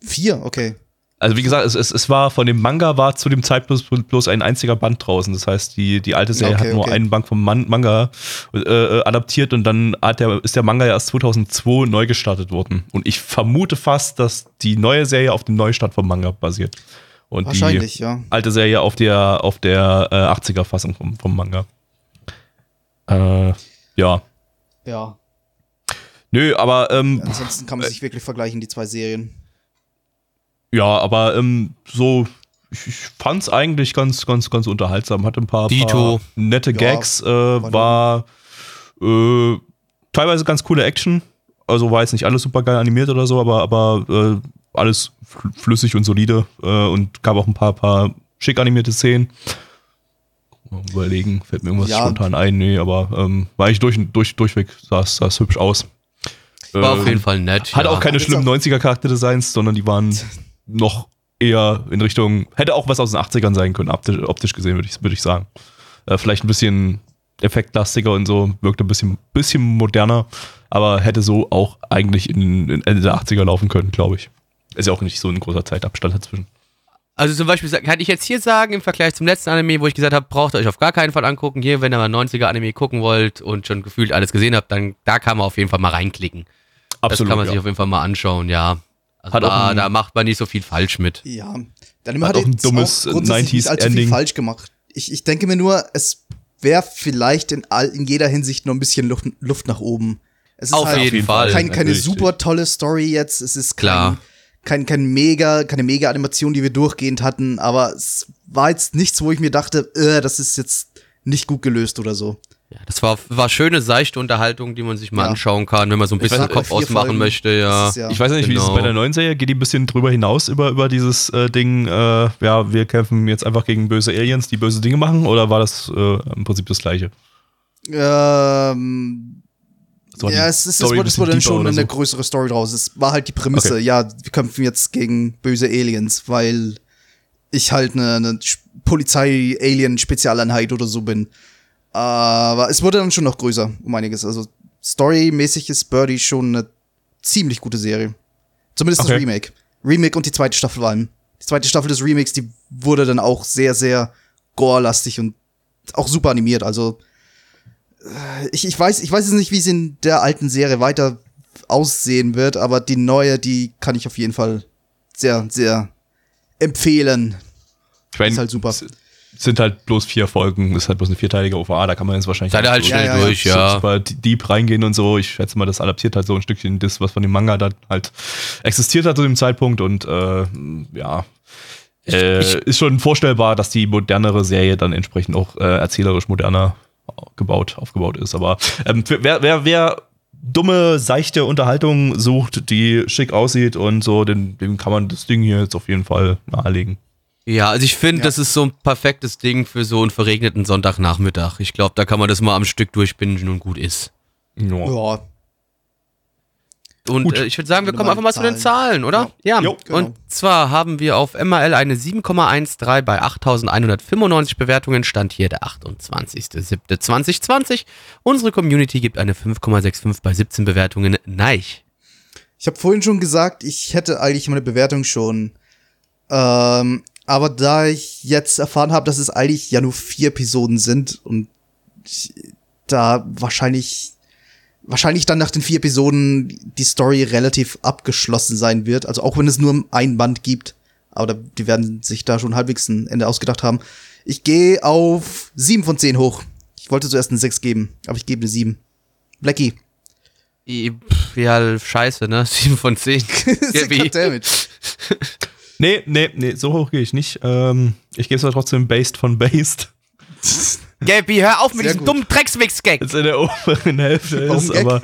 Vier, okay. Also wie gesagt, es, es, es war von dem Manga war zu dem Zeitpunkt bloß, bloß ein einziger Band draußen. Das heißt, die, die alte Serie Okay, hat nur okay. einen Band vom Man Manga äh, äh, adaptiert und dann hat der, ist der Manga ja erst 2002 neu gestartet worden. Und ich vermute fast, dass die neue Serie auf dem Neustart vom Manga basiert. Und Wahrscheinlich, die ja. alte Serie auf der, auf der äh, 80er-Fassung vom, vom Manga. Äh, ja. Ja. Nö, aber ähm, Ansonsten kann man sich wirklich vergleichen, die zwei Serien. Ja, aber ähm, so, ich, ich fand's eigentlich ganz, ganz, ganz unterhaltsam. Hatte ein paar, paar nette Ja, Gags, äh, war äh, teilweise ganz coole Action. Also war jetzt nicht alles super geil animiert oder so, aber, aber äh, alles fl- flüssig und solide äh, und gab auch ein paar, paar schick animierte Szenen. Mal Überlegen, fällt mir irgendwas Ja. spontan ein, nee, aber ähm, war ich durch, durch, durchweg, sah es sah es hübsch aus. war auf Ähm, jeden Fall nett. hat ja. auch keine schlimmen auch- 90er Charakterdesigns, sondern die waren noch eher in Richtung, hätte auch was aus den 80ern sein können, optisch, optisch gesehen, würde ich, würd ich sagen. Äh, vielleicht ein bisschen effektlastiger und so, wirkte ein bisschen, bisschen moderner, aber hätte so auch eigentlich in, in Ende der 80er laufen können, glaube ich. Ist ja auch nicht so ein großer Zeitabstand dazwischen. Also zum Beispiel kann ich jetzt hier sagen, im Vergleich zum letzten Anime, wo ich gesagt habe, braucht ihr euch auf gar keinen Fall angucken. Hier, wenn ihr mal 90er Anime gucken wollt und schon gefühlt alles gesehen habt, dann da kann man auf jeden Fall mal reinklicken. das kann man sich ja. auf jeden Fall mal anschauen, ja. Also Hat auch da, ein- da macht man nicht so viel falsch mit. Ja. Dann Hat hat auch ein dummes, auch grundsätzlich nicht allzu viel 90s-Ending. falsch gemacht. Ich, ich denke mir nur, es wäre vielleicht in, all, in jeder Hinsicht noch ein bisschen Luft, Luft nach oben. Es ist Auf halt jeden Fall. kein, keine Natürlich. super tolle Story jetzt. Es ist kein, Klar. Kein, kein mega, keine mega Animation, die wir durchgehend hatten, aber es war jetzt nichts, wo ich mir dachte, äh, das ist jetzt nicht gut gelöst oder so. Ja, das war, war schöne, seichte Unterhaltung, die man sich mal Ja. anschauen kann, wenn man so ein bisschen weiß, den Kopf ausmachen Folgen, möchte, ja. ist ja- Ich weiß ja nicht, wie ist es Genau. bei der neuen Serie? Geht die ein bisschen drüber hinaus über, über dieses äh, Ding, äh, ja, wir kämpfen jetzt einfach gegen böse Aliens, die böse Dinge machen? Oder war das äh, im Prinzip das Gleiche? Ähm, Die ja, es, ist, Story es wurde schon eine so? größere Story draus. Es war halt die Prämisse, Okay. ja, wir kämpfen jetzt gegen böse Aliens, weil ich halt eine, eine Polizei-Alien-Spezialeinheit oder so bin. Aber es wurde dann schon noch größer, um einiges. Also storymäßig ist Birdie schon eine ziemlich gute Serie. Zumindest Okay. das Remake. Remake und die zweite Staffel vor allem. Die zweite Staffel des Remakes, die wurde dann auch sehr, sehr gore-lastig und auch super animiert. Also ich, ich weiß, ich weiß jetzt nicht, wie es in der alten Serie weiter aussehen wird, aber die neue, die kann ich auf jeden Fall sehr, sehr empfehlen. Ich mein, Ist halt super. es Sind halt bloß vier Folgen, ist halt bloß eine vierteilige OVA, da kann man jetzt wahrscheinlich Seid halt schnell Ja, durch, ja. super deep reingehen und so. Ich schätze mal, das adaptiert halt so ein Stückchen das, was von dem Manga dann halt existiert hat zu dem Zeitpunkt und äh, ja. Äh, ich- ist schon vorstellbar, dass die modernere Serie dann entsprechend auch äh, erzählerisch moderner gebaut, aufgebaut ist. Aber ähm, wer, wer, wer dumme, seichte Unterhaltung sucht, die schick aussieht und so, dem, dem kann man das Ding hier jetzt auf jeden Fall nahelegen. Ja, also ich finde, Ja. das ist so ein perfektes Ding für so einen verregneten Sonntagnachmittag. Ich glaube, da kann man das mal am Stück durchbingen und gut ist. Ja. Ja, Und Gut. äh, ich würde sagen, wir kommen einfach mal zu den Zahlen, oder? Ja. Jo, genau. Und zwar haben wir auf MRL eine 7,13 bei 8195 Bewertungen. Stand hier der 28.07.2020. Unsere Community gibt eine 5,65 bei 17 Bewertungen. Neich. Ich habe vorhin schon gesagt, ich hätte eigentlich meine Bewertung schon. Ähm, aber da ich jetzt erfahren habe, dass es eigentlich ja nur vier Episoden sind und da wahrscheinlich wahrscheinlich dann nach den vier Episoden die Story relativ abgeschlossen sein wird. Also auch wenn es nur ein Band gibt, aber die werden sich da schon halbwegs ein Ende ausgedacht haben. Ich gehe auf sieben von zehn hoch. Ich wollte zuerst eine sechs geben, aber ich gebe eine sieben. Blackie. Ja, scheiße, ne? 7 von 10. Gabby. Goddammit. Nee, nee, nee, so hoch gehe ich nicht. Ähm, ich gebe es aber trotzdem based von based. Gabby, hör auf mit Sehr diesem gut. dummen Dreckswix-Gag. Jetzt in der oberen Hälfte Warum ist, Gag? aber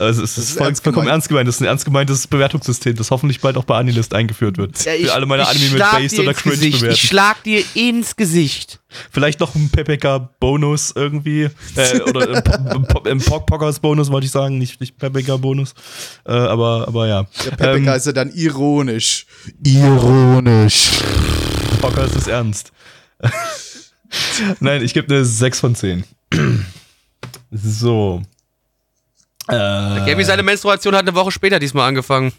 also es ist, ist ernst vollkommen gemeint. ernst gemeint. Das ist ein ernst gemeintes Bewertungssystem, das hoffentlich bald auch bei Anilist eingeführt wird. Ja, ich, Für alle meine Anime mit based oder cringe Gesicht. bewerten. Ich schlag dir ins Gesicht. Vielleicht noch ein PPK-Bonus irgendwie. Äh, oder ein, Po- ein Po- Pockers-Bonus wollte ich sagen, nicht, nicht PPK-Bonus. Äh, aber, aber ja. Der Pepeka Ähm, ist ja dann ironisch. Ironisch. Pockers ist ernst. Nein, ich gebe eine 6 von 10. so. Äh, Gabby, seine Menstruation hat eine Woche später diesmal angefangen.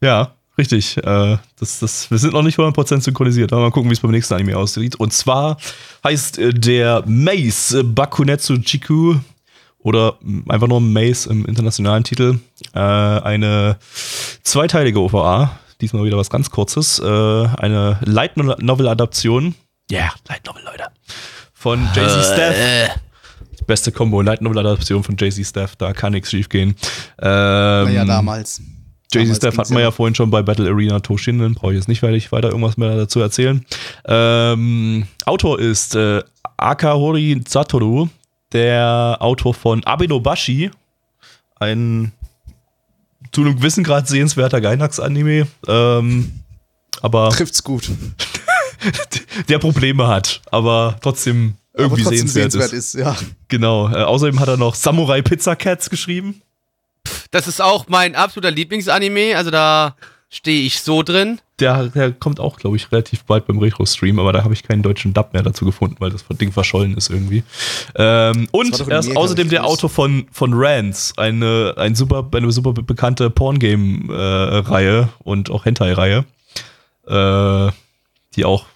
Ja, richtig. Äh, das, das, wir sind noch nicht 100% synchronisiert, aber mal gucken, wie es beim nächsten Anime aussieht. Und zwar heißt äh, der Maze äh, Bakunetsu Jiku oder mh, einfach nur Maze im internationalen Titel äh, eine zweiteilige OVA. Diesmal wieder was ganz Kurzes. Äh, eine Light Novel Adaption. Ja, yeah, Light Novel, Leute. Von Jay-Z Staff. Äh, Beste Combo, Light Novel Adaption von Jay-Z Staff. Da kann nichts schief gehen. Ähm, Naja, damals. Jay-Z Staff ging's hatten wir ja ja vorhin schon bei Battle Arena Toshinden, brauche ich jetzt nicht weiter, weiter irgendwas mehr dazu erzählen. Ähm, Autor ist äh, Akahori Satoru, der Autor von Abenobashi, ein zu einem gewissen Grad sehenswerter Gainax-Anime, ähm, aber Trifft's gut. der Probleme hat, aber trotzdem irgendwie aber trotzdem sehenswert, sehenswert ist. ist. Ja. Genau. Äh, außerdem hat er noch Samurai Pizza Cats geschrieben. das ist auch mein absoluter Lieblingsanime. Also da stehe ich so drin. Der, der kommt auch, glaube ich, relativ bald beim Retro-Stream, aber da habe ich keinen deutschen Dub mehr dazu gefunden, weil das Ding verschollen ist irgendwie. Ähm, und er ist außerdem der. Autor von, von Rants, eine, ein super, eine super bekannte Porn-Game-Reihe und auch Hentai-Reihe, äh, die auch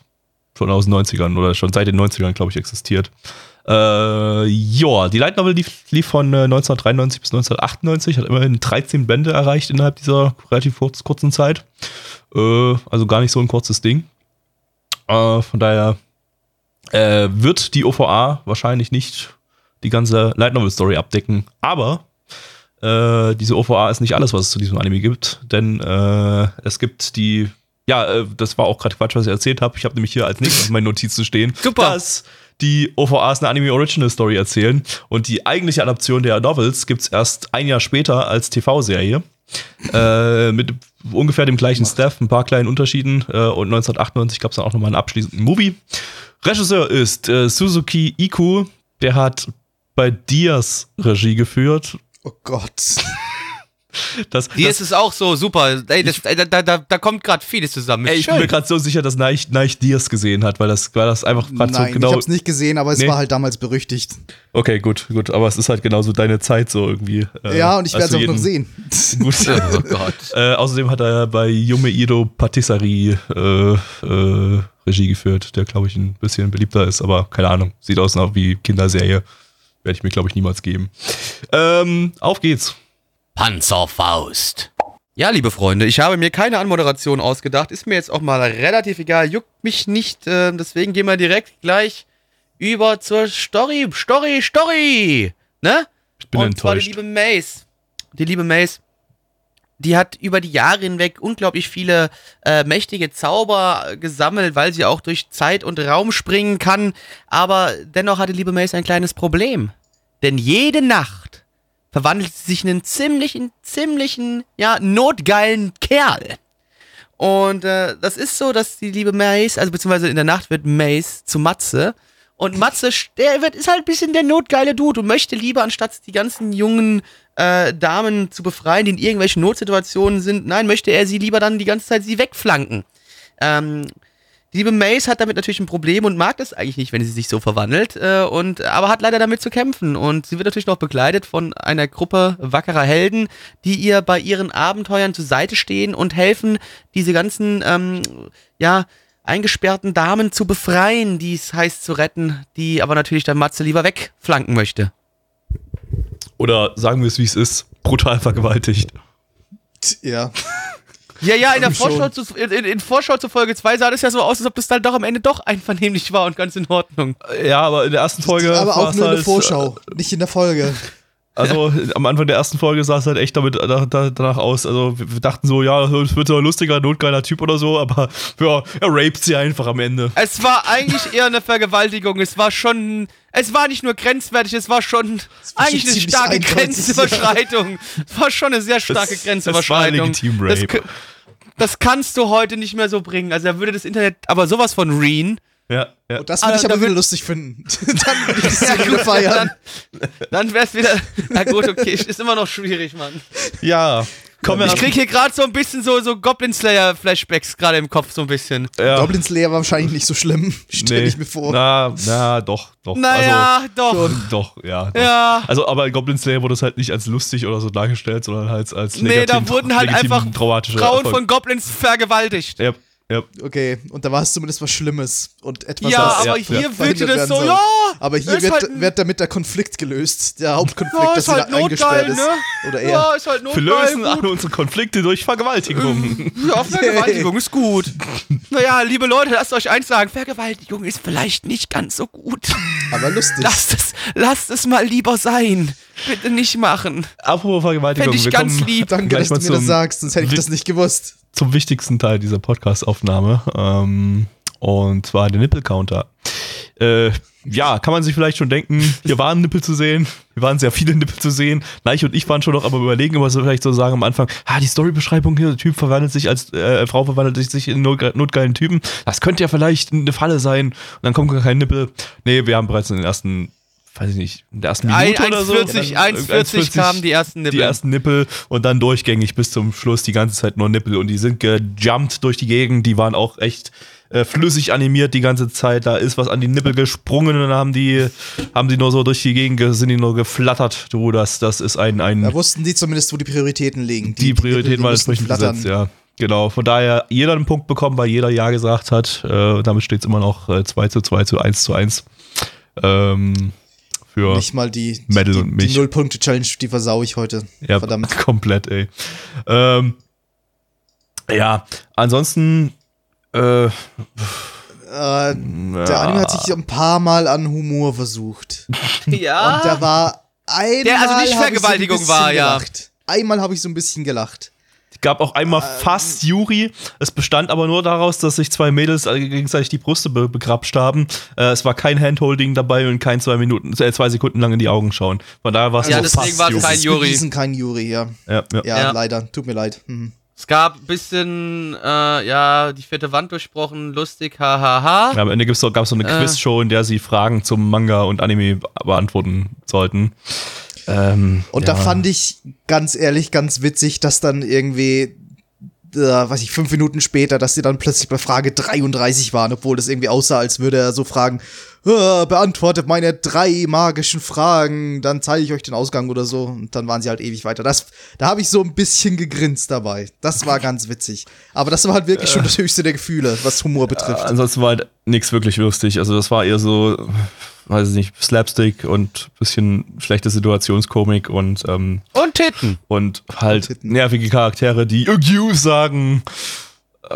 schon aus den 90ern oder schon seit den 90ern, glaube ich, existiert. Äh, ja, die Light Novel lief, lief von äh, 1993 bis 1998, hat immerhin 13 Bände erreicht innerhalb dieser relativ kurz, kurzen Zeit. Äh, also gar nicht so ein kurzes Ding. Äh, von daher äh, wird die OVA wahrscheinlich nicht die ganze Light Novel Story abdecken, aber äh, diese OVA ist nicht alles, was es zu diesem Anime gibt, denn äh, es gibt die ja, äh, das war auch gerade Quatsch, was ich erzählt habe. Ich habe nämlich hier als nächstes in meinen Notizen stehen, Super. dass die OVAs eine Anime Original Story erzählen und die eigentliche Adaption der Novels gibt's erst ein Jahr später als TV-Serie. Äh, mit ungefähr dem gleichen Staff, ein paar kleinen Unterschieden. Äh, und 1998 gab's dann auch nochmal einen abschließenden Movie. Regisseur ist äh, Suzuki Iku, der hat bei Diaz Regie geführt. Oh Gott. Das, Die das, ist es auch so super. Ey, das, ey, da, da, da kommt gerade vieles zusammen. ey, ich bin mir gerade so sicher, dass Neich, Neich Diaz gesehen hat, weil das, weil das einfach gerade so Nein, genau. ich hab's nicht gesehen, aber es Nee. war halt damals berüchtigt. Okay, gut, gut, aber es ist halt genauso deine Zeit so irgendwie. äh, ja, und ich werde es auch noch sehen. Gut. Oh Gott. Äh, außerdem hat er bei Yume Iro Patisserie äh, äh, Regie geführt, der, glaube ich, ein bisschen beliebter ist, aber keine Ahnung. Sieht aus wie Kinderserie. Werde ich mir, glaube ich, niemals geben. Ähm, auf geht's. Panzerfaust. Ja, liebe Freunde, ich habe mir keine Anmoderation ausgedacht. Ist mir jetzt auch mal relativ egal. Juckt mich nicht. Äh, deswegen gehen wir direkt gleich über zur Story. Story, Story. Ne? Ich bin Und zwar die enttäuscht. liebe Mace. Die liebe Mace. Die hat über die Jahre hinweg unglaublich viele äh, mächtige Zauber gesammelt, weil sie auch durch Zeit und Raum springen kann. Aber dennoch hatte liebe Mace ein kleines Problem. Denn jede Nacht verwandelt sie sich in einen ziemlichen, ziemlichen, ja, notgeilen Kerl. Und äh, das ist so, dass die liebe Mace, also beziehungsweise in der Nacht wird Mace zu Matze. Und Matze, der wird, ist halt ein bisschen der notgeile Dude und möchte lieber, anstatt die ganzen jungen äh, Damen zu befreien, die in irgendwelchen Notsituationen sind, nein, möchte er sie lieber dann die ganze Zeit sie wegflanken. Ähm, die liebe Mace hat damit natürlich ein Problem und mag das eigentlich nicht, wenn sie sich so verwandelt, äh, und, aber hat leider damit zu kämpfen. Und sie wird natürlich noch begleitet von einer Gruppe wackerer Helden, die ihr bei ihren Abenteuern zur Seite stehen und helfen, diese ganzen, ähm, ja, eingesperrten Damen zu befreien, die es heißt zu retten, die aber natürlich dann Matze lieber wegflanken möchte. Oder sagen wir es, wie es ist. Brutal vergewaltigt. Ja. Ja, ja, in der. Vorschau zu, in, in Vorschau zu Folge 2 sah das ja so aus, als ob das dann doch am Ende doch einvernehmlich war und ganz in Ordnung. Ja, aber in der ersten Folge. Aber auch nur in der halt, Vorschau, nicht in der Folge. Also am Anfang der ersten Folge sah es halt echt damit da, da, danach aus. Also wir wir dachten so, ja, es wird so ein lustiger, notgeiler Typ oder so, aber ja, er raped sie einfach am Ende. Es war eigentlich eher eine Vergewaltigung. Es war schon. Es war nicht nur grenzwertig, es war schon war eigentlich schon eine starke Grenzüberschreitung. Es war schon eine sehr starke Es- es war Grenzüberschreitung. legitim das, Rape. k- das kannst du heute nicht mehr so bringen. Also da würde das Internet, aber sowas von Reen. Ja, ja. Und das würde ich aber wieder lustig finden. Dann würde ich das Ja, wieder gut, feiern. Dann, dann wär's wieder. Na gut, okay, ist immer noch schwierig, Mann. ja. Wir Ich krieg hier gerade so ein bisschen so, so Goblin Slayer Flashbacks gerade im Kopf, so ein bisschen. ja. Goblin Slayer war wahrscheinlich nicht so schlimm, stelle Nee. ich mir vor. Na, na, doch, doch. Naja, doch. Also, doch, ja. Doch. Ja. Also, aber in Goblin Slayer wurde es halt nicht als lustig oder so dargestellt, sondern halt als Nee, legitim, da wurden halt einfach traumatische Frauen Erfolg. von Goblins vergewaltigt. Ja, ja. Okay, und da war es zumindest was Schlimmes und etwas, Ja, was aber ja, hier ja. das werden so, soll. ja. Aber hier wird, halt wird damit der Konflikt gelöst. Der Hauptkonflikt, Ja, dass ist halt sie da eingesperrt notgeil, ist. ne? Oder er. Ja, ist halt Wir notgeil, lösen gut. alle unsere Konflikte durch Vergewaltigung. Ja, Vergewaltigung ist gut. Naja, liebe Leute, lasst euch eins sagen, Vergewaltigung ist vielleicht nicht ganz so gut. Aber lustig. Lasst es, lasst es mal lieber sein. Bitte nicht machen. Apropos Vergewaltigung, Fände ich wir ganz lieb. Danke, dass du mir das sagst, sonst hätte ich das nicht gewusst. zum wichtigsten Teil dieser Podcast-Aufnahme. Ähm, und zwar der Nippel-Counter. Äh, ja, kann man sich vielleicht schon denken, hier waren Nippel zu sehen. Hier waren sehr viele Nippel zu sehen. Neich und ich waren schon noch am überlegen, was wir vielleicht so sagen am Anfang. Ah, die Storybeschreibung hier, der Typ verwandelt sich als, äh, Frau verwandelt sich in not notgeilen Typen. Das könnte ja vielleicht eine Falle sein. Und dann kommt gar kein Nippel. Nee, wir haben bereits in den ersten, weiß ich nicht, in der ersten Minute Ein- oder so. 1,40 1,40 kamen die ersten Nippel. Die ersten Nippel und dann durchgängig bis zum Schluss die ganze Zeit nur Nippel und die sind gejumpt durch die Gegend, die waren auch echt äh, flüssig animiert die ganze Zeit, da ist was an die Nippel gesprungen und dann haben die, haben die nur so durch die Gegend, ge- sind die nur geflattert, du, das, das ist ein, ein Da wussten die zumindest, wo die Prioritäten liegen. die Prioritäten waren entsprechend gesetzt, ja. Genau, von daher jeder einen Punkt bekommen, weil jeder Ja gesagt hat. Äh, damit steht es immer noch äh, 2 zu 2 zu 1 zu 1. Ähm, für Nicht mal die, die, die, und die mich. Null-Punkte-Challenge, die versau ich heute. Ja, Verdammt. komplett, ey. Ähm, ja, ansonsten, äh, Äh, der Anime hat sich ein paar Mal an Humor versucht. Ja. Und der war einmal. Der also nicht Vergewaltigung so ein war, ja. gelacht. Einmal habe ich so ein bisschen gelacht. Gab auch einmal Ähm. fast Juri. Es bestand aber nur daraus, dass sich zwei Mädels äh, gegenseitig die Brüste be begrapscht haben. Äh, es war kein Handholding dabei und kein zwei Minuten, äh, zwei Sekunden lang in die Augen schauen. Von daher war es Ja, so deswegen fast war es Juri. kein Das ist Juri. bewiesen kein Juri, ja. Ja, ja. Ja, Ja. leider. Tut mir leid. Mhm. Es gab ein bisschen, äh, ja, die vierte Wand durchbrochen, lustig, hahaha. Ja, am Ende gab es so eine Äh. Quizshow, in der sie Fragen zum Manga und Anime beantworten sollten. Ähm, Und ja. da fand ich ganz ehrlich ganz witzig, dass dann irgendwie äh, weiß ich, fünf Minuten später, dass sie dann plötzlich bei Frage 33 waren, obwohl das irgendwie aussah, als würde er so fragen, "Ah, beantwortet meine drei magischen Fragen, dann zeige ich euch den Ausgang oder so. Und dann waren sie halt ewig weiter. Das, da habe ich so ein bisschen gegrinst dabei. Das war ganz witzig. Aber das war halt wirklich schon das höchste der Gefühle, was Humor betrifft. Ansonsten war halt nichts wirklich lustig. Also das war eher so, weiß ich nicht, Slapstick und bisschen schlechte Situationskomik und ähm, Und Titten. und halt Titten. nervige Charaktere, die irgendwie sagen, äh,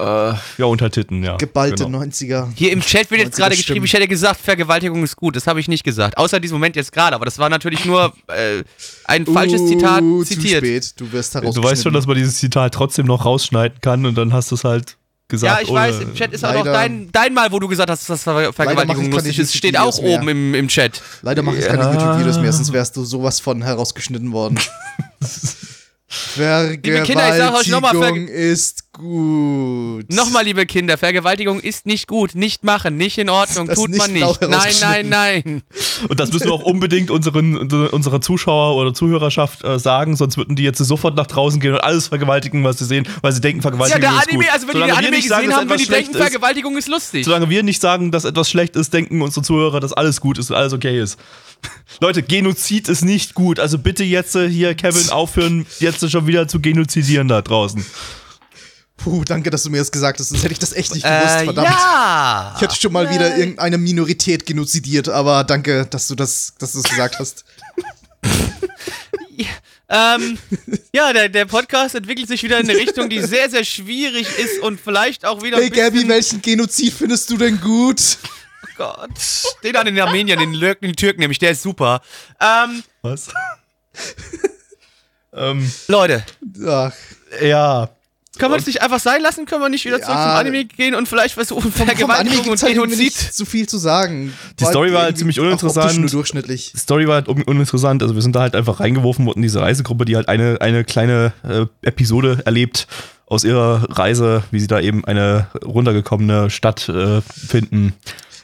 ja, unter Titten, ja. Geballte genau. 90er. Hier im Chat wird jetzt 90er gerade geschrieben, ich hätte gesagt, Vergewaltigung ist gut. Das habe ich nicht gesagt. Außer diesem Moment jetzt gerade. Aber das war natürlich nur äh, ein falsches Zitat Uh, zitiert. Zu spät. Du wirst Du weißt schon, dass man dieses Zitat trotzdem noch rausschneiden kann und dann hast du es halt gesagt. Ja, ich ohne- weiß, im Chat ist auch noch Leider- dein, dein Mal, wo du gesagt hast, dass Ver mache Vergewaltigung lustig keine ist. Steht auch mehr. oben im, im Chat. Leider mache ich keine Ja. YouTube-Videos mehr, sonst wärst du sowas von herausgeschnitten worden. Liebe Kinder, ich sag euch noch mal, Vergewaltigung ist gut. Nochmal, liebe Kinder, Vergewaltigung ist nicht gut. Nicht machen, nicht in Ordnung, Das tut nicht man nicht. Nein, nein, nein. Und das müssen wir auch unbedingt unseren, unsere- unserer Zuschauer oder Zuhörerschaft äh, sagen, sonst würden die jetzt sofort nach draußen gehen und alles vergewaltigen, was sie sehen, weil sie denken, Ja, Vergewaltigung der ist Anime, gut. also wenn die Solange den wir Anime nicht sagen, gesehen dass haben, wenn die etwas denken, schlecht ist, Vergewaltigung ist lustig. Solange wir nicht sagen, dass etwas schlecht ist, denken unsere Zuhörer, dass alles gut ist und alles okay ist. Leute, Genozid ist nicht gut. Also bitte jetzt äh, hier, Kevin, aufhören, jetzt schon wieder zu genozidieren da draußen. Puh, danke, dass du mir das gesagt hast, sonst hätte ich das echt nicht gewusst, Äh, verdammt. ja. Ich hätte schon mal wieder irgendeine Minorität genozidiert, aber danke, dass du das, dass du es gesagt hast. Ähm, ja, der, der Podcast entwickelt sich wieder in eine Richtung, die sehr, sehr schwierig ist und vielleicht auch wieder Hey. Gabby, welchen Genozid findest du denn gut? Gott. Den an den Armeniern, den Lürken, den Türken nämlich, der ist super. Ähm, Was? ähm, Leute, Ach, ja. Können wir es nicht einfach sein lassen? Können wir nicht wieder zurück Ja. zum Anime gehen und vielleicht versuchen, Vergewaltigung und halt Genozid? nicht so viel zu sagen. Die Story war halt irgendwie ziemlich uninteressant. Nur durchschnittlich. Die Story war halt un uninteressant. Also wir sind da halt einfach reingeworfen worden in diese Reisegruppe, die halt eine, eine kleine äh, Episode erlebt aus ihrer Reise, wie sie da eben eine runtergekommene Stadt äh, finden.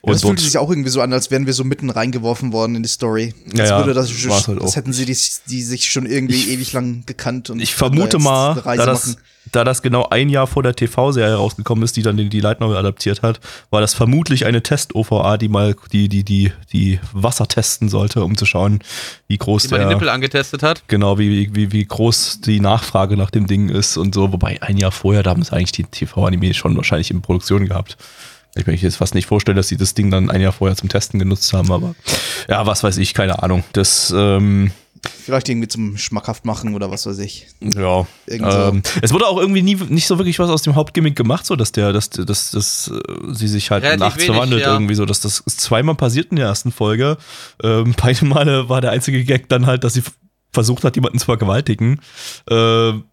Und das fühlt sich auch irgendwie so an, als wären wir so mitten reingeworfen worden in die Story. Als Ja, würde das, war's halt als hätten sie die, die sich schon irgendwie ewig lang gekannt. Und ich vermute mal, da das, da das genau ein Jahr vor der TV-Serie rausgekommen ist, die dann die, die Light Novel adaptiert hat, war das vermutlich eine Test-OVA, die mal die, die, die, die Wasser testen sollte, um zu schauen, wie groß Die man die der, Nippel angetestet hat. genau, wie, wie, wie groß die Nachfrage nach dem Ding ist und so. Wobei ein Jahr vorher, da haben sie eigentlich die TV-Anime schon wahrscheinlich in Produktion gehabt. Ich kann mir jetzt fast nicht vorstellen, dass sie das Ding dann ein Jahr vorher zum Testen genutzt haben, aber ja, was weiß ich, keine Ahnung. Das, ähm, Vielleicht irgendwie zum schmackhaft machen oder was weiß ich. ja. Ähm, es wurde auch irgendwie nie, nicht so wirklich was aus dem Hauptgimmick gemacht, so dass der, dass, dass, dass äh, sie sich halt Relativ nachts wenig, verwandelt, ja. irgendwie so, dass das zweimal passiert in der ersten Folge. Ähm, beide Male war der einzige Gag dann halt, dass sie versucht hat, jemanden zu vergewaltigen. Ähm,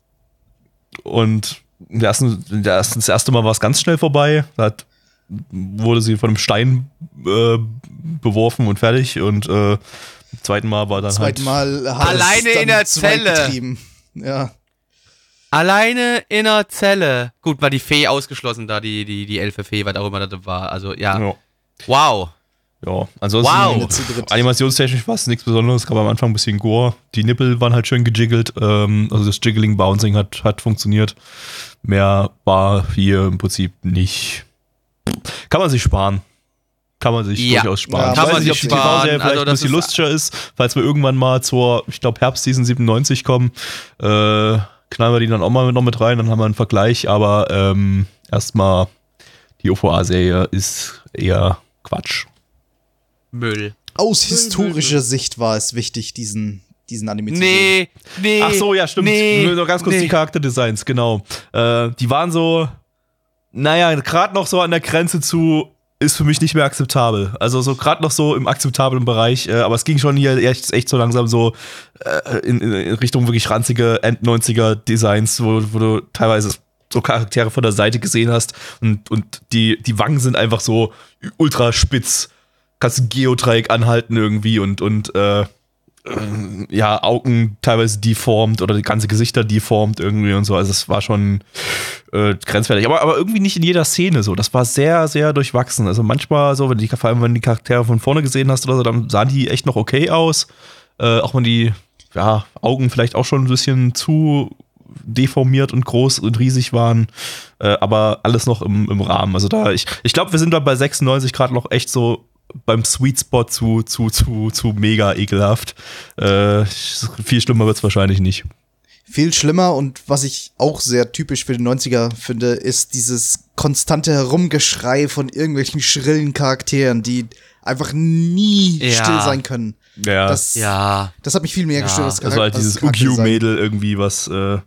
und im ersten, in der ersten, das erste Mal war es ganz schnell vorbei. Da hat, wurde sie von einem Stein äh, beworfen und fertig. Und äh, im zweiten Mal war dann Zweiten halt. Mal hat Alleine es dann in der Zelle. Ja. Alleine in einer Zelle. Gut, war die Fee ausgeschlossen da, die, die, die Elfe Fee, was auch immer das war. Also, ja. Ja. Wow. Ja, ansonsten Wow. Animationstechnisch war es nichts Besonderes, gab am Anfang ein bisschen Gore. Die Nippel waren halt schön gejiggelt, ähm, also das Jiggling Bouncing hat, hat funktioniert. Mehr war hier im Prinzip nicht. Kann man sich sparen. Kann man sich Ja. durchaus sparen. Ja, ich kann weiß man nicht, ob die. TV-Serie vielleicht Also ein bisschen lustiger ist, falls wir irgendwann mal zur, ich glaube, Herbstseason 97 kommen, äh, knallen wir die dann auch mal noch mit rein, dann haben wir einen Vergleich, aber ähm, erstmal die OVA-Serie ist eher Quatsch. Müll. Aus historischer Sicht war es wichtig, diesen, diesen Anime zu sehen. Nee, nee. Ach so, ja, stimmt. Nee, Nur noch ganz kurz nee. die Charakterdesigns, genau. Äh, die waren so, naja, gerade noch so an der Grenze zu, ist für mich nicht mehr akzeptabel. Also so gerade noch so im akzeptablen Bereich, äh, aber es ging schon hier echt, echt so langsam so äh, in, in Richtung wirklich ranzige End-90er Designs, wo, wo du teilweise so Charaktere von der Seite gesehen hast und, und die, die Wangen sind einfach so ultra spitz. Kannst ein Geodreieck anhalten irgendwie und, und äh, ja, Augen teilweise deformt oder die ganze Gesichter deformt irgendwie und so. Also es war schon äh, grenzwertig. Aber, aber irgendwie nicht in jeder Szene so. Das war sehr, sehr durchwachsen. Also manchmal so, wenn die, vor allem wenn du die Charaktere von vorne gesehen hast oder so, dann sahen die echt noch okay aus. Äh, auch wenn die ja, Augen vielleicht auch schon ein bisschen zu deformiert und groß und riesig waren, äh, aber alles noch im, im Rahmen. Also da, ich, ich glaube, wir sind da bei 96 Grad noch echt so beim Sweet Spot zu, zu, zu, zu mega ekelhaft. Äh, viel schlimmer wird's wahrscheinlich nicht. Viel schlimmer und was ich auch sehr typisch für den 90er finde, ist dieses konstante Herumgeschrei von irgendwelchen schrillen Charakteren, die einfach nie Ja. still sein können. Ja, Das, Ja. das hat mich viel mehr Ja. gestört. als das war halt dieses. Ugyu-Mädel irgendwie, was äh,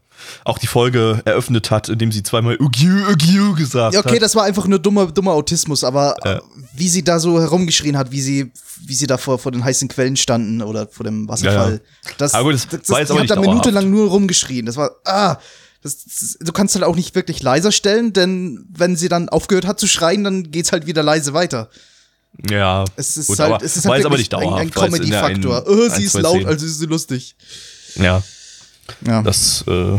auch die Folge eröffnet hat, indem sie zweimal Ugyu, Ugyu gesagt Ja, okay, hat. das war einfach nur dummer, dummer Autismus, aber Ja. äh, wie sie da so herumgeschrien hat, wie sie, wie sie da vor, vor den heißen Quellen standen oder vor dem Wasserfall. Ja, Das, Aber gut, das die aber hat nicht da minutenlang nur rumgeschrien. Das war, ah, das, das, du kannst halt auch nicht wirklich leiser stellen, denn wenn sie dann aufgehört hat zu schreien, dann geht's halt wieder leise weiter. Ja, Es ist gut, halt, es ist halt wirklich nicht dauerhaft. ein, ein Comedy-Faktor. Oh, sie ist laut, also ist sie lustig. Ja, Ja. das äh,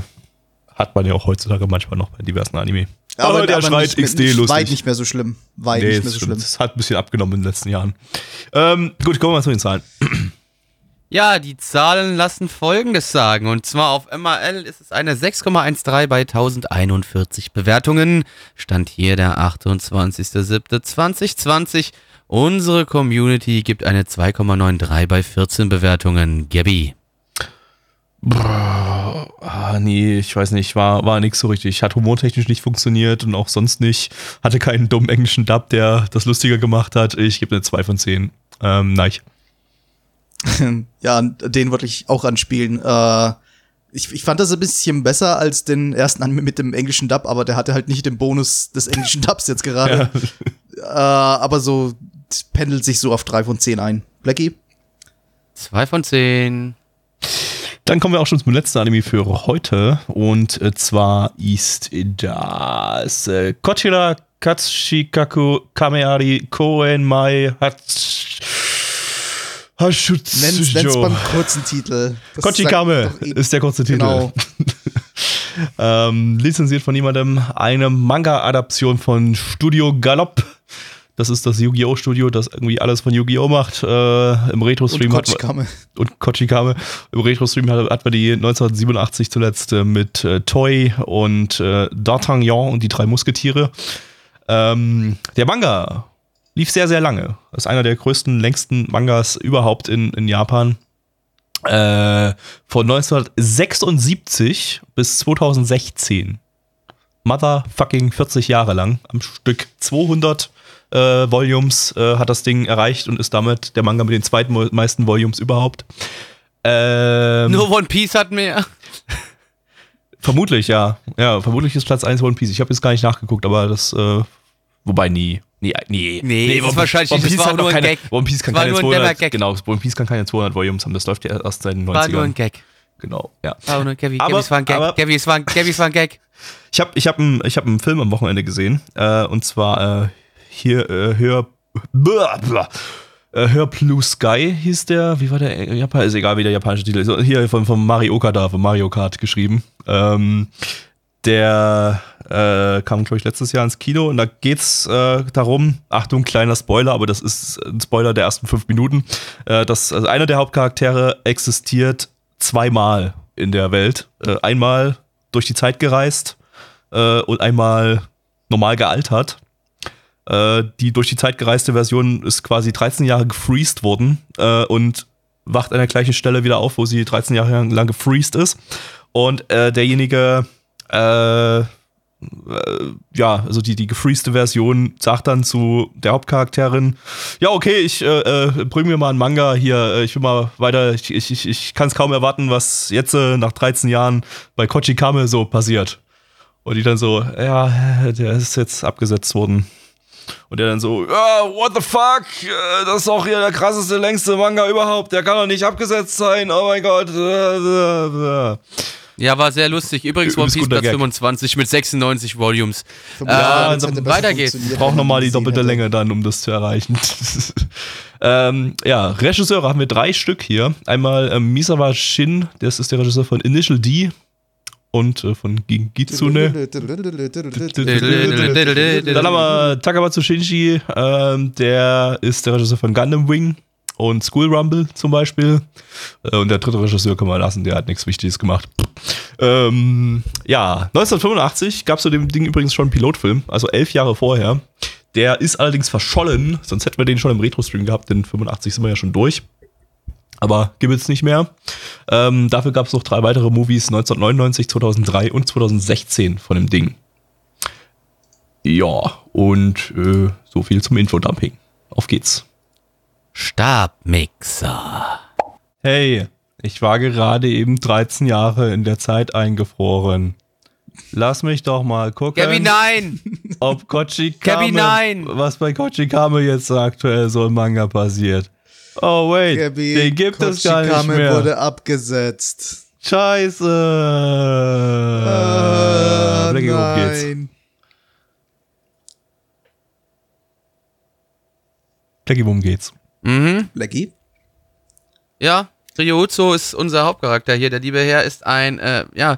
hat man ja auch heutzutage manchmal noch bei diversen Anime. aber der aber schreit nicht, XD nicht, lustig. Weit nicht mehr so schlimm. Weit Nee, nicht mehr das, so schlimm. das hat ein bisschen abgenommen in den letzten Jahren. Ähm, gut, kommen wir mal zu den Zahlen. Ja, die Zahlen lassen Folgendes sagen. Und zwar auf MAL ist es eine 6,13 bei 1041 Bewertungen. Stand hier der 28.07.2020. Unsere Community gibt eine 2,93 bei 14 Bewertungen. Gabby. Ah, nee, ich weiß nicht, war, war nix so richtig. Hat humortechnisch nicht funktioniert und auch sonst nicht. Hatte keinen dummen englischen Dub, der das lustiger gemacht hat. Ich gebe eine 2 von 10. Ähm, nein. ja, den wollte ich auch anspielen. Äh, ich, ich fand das ein bisschen besser als den ersten Anime mit dem englischen Dub, aber der hatte halt nicht den Bonus des englischen Dubs jetzt gerade. Äh, aber so pendelt sich so auf drei von zehn ein. Blackie? 2 von 10. Dann kommen wir auch schon zum letzten Anime für heute. Und äh, zwar ist das äh, Kochira Katsushikaku Kameari Koen Mai Hats Hashutsujo. Nenn's, nenn's beim kurzen Titel. Das Kochikame doch eh- ist der kurze Titel. Genau. ähm, lizenziert von jemandem. Eine Manga-Adaption von Studio Galopp. Das ist das Yu-Gi-Oh! Studio, das irgendwie alles von Yu-Gi-Oh! macht. Äh, Im Retro-Stream Und hat man- Kochikame. und Kochikame. Im Retro-Stream hat, hat man die 1987 zuletzt äh, mit äh, Toy und äh, D'Artagnan und die drei Musketiere. Ähm, der Manga lief sehr, sehr lange. Das ist einer der größten, längsten Mangas überhaupt in, in Japan. Äh, von 1976 bis 2016. Motherfucking 40 Jahre lang am Stück. 200 äh, Volumes äh, hat das Ding erreicht und ist damit der Manga mit den zweitmeisten Volumes überhaupt. Ähm, Nur One Piece hat mehr. Vermutlich, ja. Ja, vermutlich ist Platz 1 One Piece. Ich habe jetzt gar nicht nachgeguckt, aber das, äh, wobei nie. Nee, nee. Nee, das ist wahrscheinlich One Piece das war nur noch ein keine, Gag. One Piece kann keine nur ein 200, Dämmer-Gag. genau, One Piece kann keine 200 Volumes haben, das läuft ja erst seit den 90ern. War nur ein Gag. Genau, ja. War nur ein Gabby. Aber- Gabby, es war ein Gag. aber- Gabby, es war ein, Gabby, es war ein Gag. Ich habe ich hab einen ich hab einen Film am Wochenende gesehen, äh, und zwar äh, hier, äh, Hör, blah, blah, äh, Hör Blue Sky hieß der, wie war der, äh, Japan, ist egal, wie der japanische Titel ist, hier von, von Mario Okada, von Mario Kart geschrieben. Ähm, der äh, kam, glaube ich, letztes Jahr ins Kino und da geht's äh, darum, Achtung, kleiner Spoiler, aber das ist ein Spoiler der ersten fünf Minuten, äh, dass also einer der Hauptcharaktere existiert zweimal in der Welt. Äh, einmal durch die Zeit gereist und einmal normal gealtert. Äh, die durch die Zeit gereiste Version ist quasi 13 Jahre gefreezed worden äh, und wacht an der gleichen Stelle wieder auf, wo sie 13 Jahre lang gefreezed ist. Und äh, derjenige, äh, äh, ja, also die, die gefreezte Version sagt dann zu der Hauptcharakterin, ja, okay, ich äh, äh, bring mir mal einen Manga hier, äh, ich will mal weiter, ich, ich, ich, ich kann es kaum erwarten, was jetzt nach 13 Jahren bei Kochikame so passiert. Und die dann so, ja, der ist jetzt abgesetzt worden. Und der dann so, ja, what the fuck, Äh, das ist doch hier der krasseste, längste Manga überhaupt, der kann doch nicht abgesetzt sein, oh mein Gott. Ja, war sehr lustig. Übrigens One Piece Platz Gag. 25 mit 96 Volumes. Ja, besser weiter geht's. Braucht wenn man nochmal die doppelte hätte. Länge dann, um das zu erreichen. ähm, ja, Regisseure haben wir drei Stück hier. Einmal ähm, Misawa Shin, das ist der Regisseur von Initial D und äh, von Gingitsune. Dann haben wir Takamatsu Shinji, ähm, der ist der Regisseur von Gundam Wing und School Rumble zum Beispiel. Äh, und der dritte Regisseur kann man lassen, der hat nichts Wichtiges gemacht. Ähm, ja, 1985 gab es zu dem Ding übrigens schon einen Pilotfilm, also elf Jahre vorher. Der ist allerdings verschollen, sonst hätten wir den schon im Retro-Stream gehabt, denn 85 sind wir ja schon durch. Aber gibt es nicht mehr. Ähm, dafür gab es noch drei weitere Movies, 1999, 2003 und 2016 von dem Ding. Ja, und äh, so viel zum Infodumping. Auf geht's. Stabmixer. Hey, ich war gerade eben 13 Jahre in der Zeit eingefroren. Lass mich doch mal gucken, Gabby, nein! ob Kochi Gabby, Kame, nein! was bei Kochi Kame jetzt aktuell so im Manga passiert. Oh wait, Gabby, den gibt es gar nicht Kochikame mehr. wurde abgesetzt. Scheiße. Ah, Blackie, worum geht's? nein. Blackie, worum geht's? Mhm. Lecky? Ja, Ryuzo ist unser Hauptcharakter hier. Der liebe Herr ist ein, äh, ja,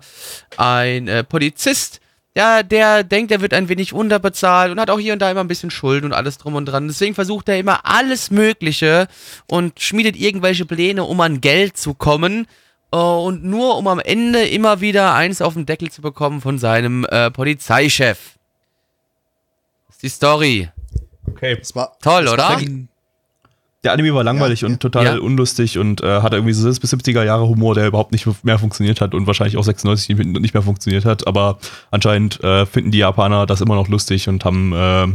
ein äh, Polizist. Ja, der denkt, er wird ein wenig unterbezahlt und hat auch hier und da immer ein bisschen Schulden und alles drum und dran. Deswegen versucht er immer alles Mögliche und schmiedet irgendwelche Pläne, um an Geld zu kommen. äh, und nur um am Ende immer wieder eins auf den Deckel zu bekommen von seinem äh, Polizeichef. Das ist die Story. Okay. Das war Toll, das oder? War ein, Der Anime war langweilig Ja, und total ja. unlustig und äh, hatte irgendwie so bis 70er Jahre Humor, der überhaupt nicht mehr funktioniert hat und wahrscheinlich auch 96 nicht nicht mehr funktioniert hat. Aber anscheinend äh, finden die Japaner das immer noch lustig und haben äh,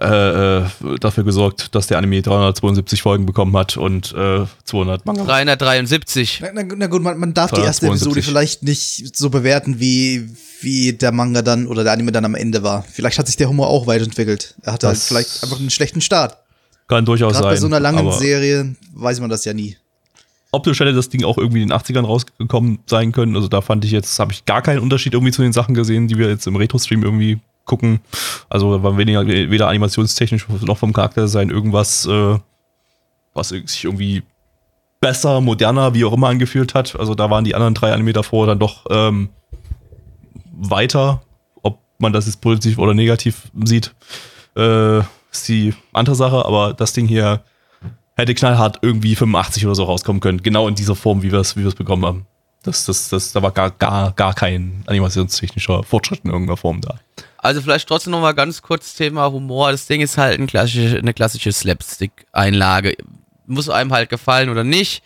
äh, dafür gesorgt, dass der Anime 372 Folgen bekommen hat und äh, 200 Manga. 373. na, na, na gut, man, man darf die erste Episode 72. vielleicht nicht so bewerten, wie, wie der Manga dann oder der Anime dann am Ende war. Vielleicht hat sich der Humor auch weiterentwickelt. Er hatte halt vielleicht einfach einen schlechten Start. Kann durchaus Gerade sein. bei so einer langen Serie weiß man das ja nie. optisch hätte das Ding auch irgendwie in den 80ern rausgekommen sein können. Also da fand ich jetzt, habe ich gar keinen Unterschied irgendwie zu den Sachen gesehen, die wir jetzt im Retro-Stream irgendwie gucken. Also war weniger, weder animationstechnisch noch vom Charakterdesign irgendwas, äh, was sich irgendwie besser, moderner, wie auch immer angefühlt hat. Also da waren die anderen drei Anime davor dann doch ähm, weiter. Ob man das jetzt positiv oder negativ sieht, äh, ist die andere Sache. Aber das Ding hier hätte knallhart irgendwie 85 oder so rauskommen können. Genau in dieser Form, wie wir es wie es bekommen haben. Das, das, das, da war gar, gar, gar kein animationstechnischer Fortschritt in irgendeiner Form da. Also vielleicht trotzdem noch mal ganz kurz Thema Humor. Das Ding ist halt ein klassische, eine klassische Slapstick-Einlage. Muss einem halt gefallen oder nicht.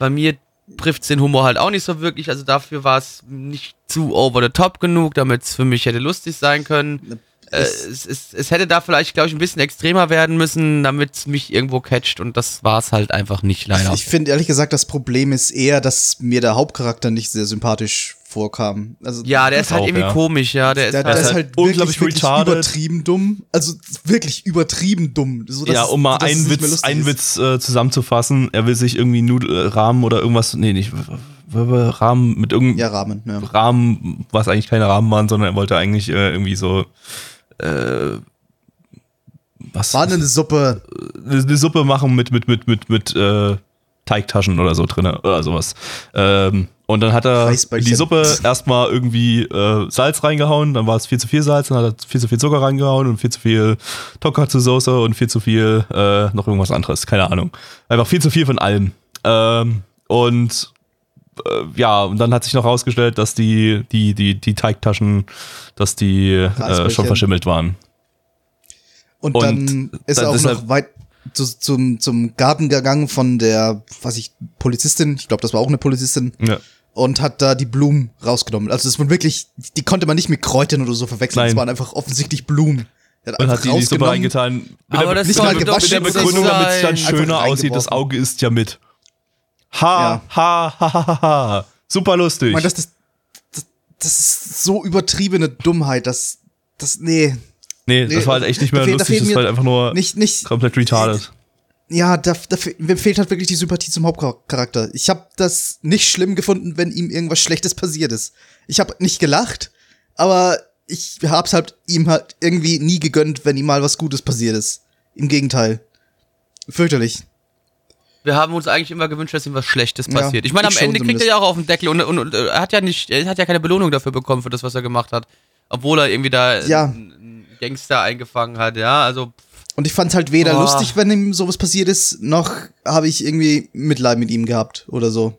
Bei mir trifft den Humor halt auch nicht so wirklich. Also dafür war es nicht zu over the top genug, damit es für mich hätte lustig sein können. Äh, es, es, es hätte da vielleicht, glaube ich, ein bisschen extremer werden müssen, damit es mich irgendwo catcht. Und das war es halt einfach nicht, leider. Ich finde ehrlich gesagt, das Problem ist eher, dass mir der Hauptcharakter nicht sehr sympathisch vorkam. Also ja, der ist halt auch, irgendwie ja. komisch, ja. Der ist der, halt, der ist halt unglaublich wirklich, wirklich übertrieben dumm. Also wirklich übertrieben dumm. So, ja, um mal einen Witz, einen. Witz äh, zusammenzufassen, er will sich irgendwie Nudel, Rahmen oder irgendwas, nee, nicht, Rahmen mit irgendeinem Ja, Rahmen. Ja. Rahmen, was eigentlich keine Rahmen waren, sondern er wollte eigentlich äh, irgendwie so, äh, was, War eine Suppe. eine, Suppe machen mit, mit, mit, mit, mit äh, Teigtaschen oder so drin oder sowas. Ähm, und dann hat er in die Suppe erstmal irgendwie äh, Salz reingehauen, dann war es viel zu viel Salz, dann hat er viel zu viel Zucker reingehauen und viel zu viel Tonkatsu-Soße und viel zu viel äh, noch irgendwas anderes, keine Ahnung. Einfach viel zu viel von allem. Ähm, und ja, und dann hat sich noch rausgestellt, dass die, die, die, die Teigtaschen, dass die äh, schon verschimmelt waren. Und, Und dann ist er dann auch ist er- noch weit zu, zum, zum Garten gegangen von der, was ich, Polizistin. Ich glaube, das war auch eine Polizistin. Ja. Und hat da die Blumen rausgenommen. Also das waren wirklich, die konnte man nicht mit Kräutern oder so verwechseln. Nein. Das waren einfach offensichtlich Blumen. Er hat Und einfach hat die in die Suppe reingetan. Mit Aber der, das nicht mal mit der Begründung, damit es dann schöner aussieht, das. Auge isst ja mit. Ha, Ja. ha, ha, ha, ha. Super lustig. Ich meine, das, das, das, das ist so übertriebene Dummheit, dass, das, nee, nee, nee, das war halt echt nicht mehr da lustig, das war halt einfach nur nicht, nicht, komplett retarded. ja, da, da mir fehlt halt wirklich die Sympathie zum Hauptcharakter. Ich habe das nicht schlimm gefunden, wenn ihm irgendwas Schlechtes passiert ist. Ich habe nicht gelacht, aber ich hab's halt ihm halt irgendwie nie gegönnt, wenn ihm mal was Gutes passiert ist. Im Gegenteil. Fürchterlich. Wir haben uns eigentlich immer gewünscht, dass ihm was Schlechtes Ja, passiert. Ich meine, am Ende kriegt er ja auch auf den Deckel und, und, und er hat ja nicht, er hat ja keine Belohnung dafür bekommen für das, was er gemacht hat. Obwohl er irgendwie da Ja. einen Gangster eingefangen hat, ja, also Und ich fand's halt weder Boah. lustig, wenn ihm sowas passiert ist, noch habe ich irgendwie Mitleid mit ihm gehabt oder so.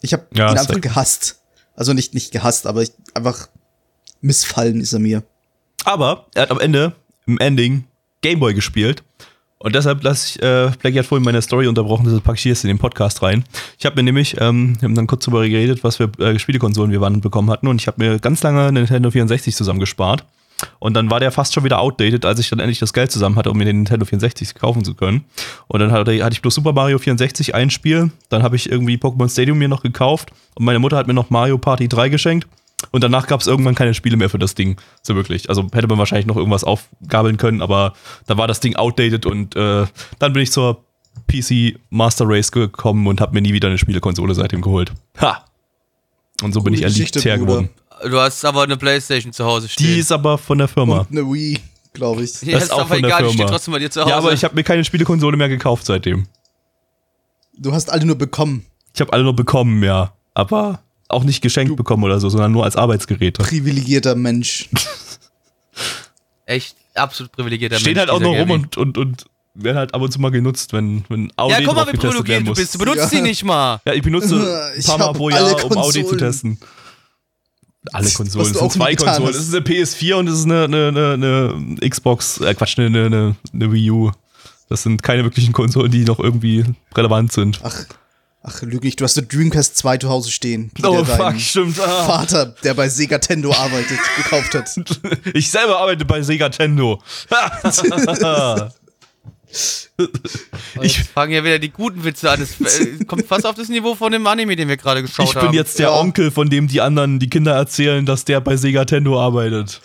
Ich habe Ja, ihn einfach gehasst. Also nicht, nicht gehasst, aber ich, einfach missfallen ist er mir. Aber er hat am Ende, im Ending, Gameboy gespielt. Und deshalb lasse ich, äh, Blackie hat vorhin meine Story unterbrochen, deshalb packe ich jetzt in den Podcast rein. Ich habe mir nämlich, ähm, wir haben dann kurz darüber geredet, was für äh, Spielekonsolen wir wann bekommen hatten und ich habe mir ganz lange eine Nintendo 64 zusammengespart. Und dann war der fast schon wieder outdated, als ich dann endlich das Geld zusammen hatte, um mir den Nintendo 64 kaufen zu können. Und dann hatte, hatte ich bloß Super Mario 64 ein Spiel, dann habe ich irgendwie Pokémon Stadium mir noch gekauft und meine Mutter hat mir noch Mario Party 3 geschenkt. Und danach gab es irgendwann keine Spiele mehr für das Ding, so wirklich. Also hätte man wahrscheinlich noch irgendwas aufgabeln können, aber da war das Ding outdated und äh, dann bin ich zur PC Master Race gekommen und habe mir nie wieder eine Spielekonsole seitdem geholt. Ha! Und so bin Coole ich Elite geworden. Du hast aber eine Playstation zu Hause stehen. Die ist aber von der Firma. Und eine Wii, glaube ich. ja, das ist ist auch aber von der egal, die steht Firma. trotzdem bei dir zu Hause. Ja, aber ich habe mir keine Spielekonsole mehr gekauft seitdem. Du hast alle nur bekommen. Ich habe alle nur bekommen, ja. Aber auch nicht geschenkt bekommen oder so, sondern nur als Arbeitsgeräte. Privilegierter Mensch. Echt absolut privilegierter Stehen Mensch, halt auch noch rum und, und, und werden halt ab und zu mal genutzt, wenn, wenn Audi Ja, guck mal, wie privilegiert du bist. Du benutzt Ja. die nicht mal. Ja, ich benutze ein paar Mal pro alle Jahr, um Audi zu Konsolen. testen. Alle Konsolen. Es du sind zwei Konsolen. hast. Es ist eine PS4 und es ist eine, eine, eine, eine Xbox, äh Quatsch, eine, eine, eine, eine Wii U. Das sind keine wirklichen Konsolen, die noch irgendwie relevant sind. Ach, ach, lüg nicht, du hast eine Dreamcast 2 zu Hause stehen. die oh fuck, stimmt. Ah. Vater, der bei Sega Tendo arbeitet, gekauft hat. Ich selber arbeite bei Sega Tendo. Ich fange ja wieder die guten Witze an. Das äh, kommt fast auf das Niveau von dem Anime, den wir gerade geschaut Ich haben. bin jetzt der Ja. Onkel, von dem die anderen, die Kinder erzählen, dass der bei Sega Tendo arbeitet.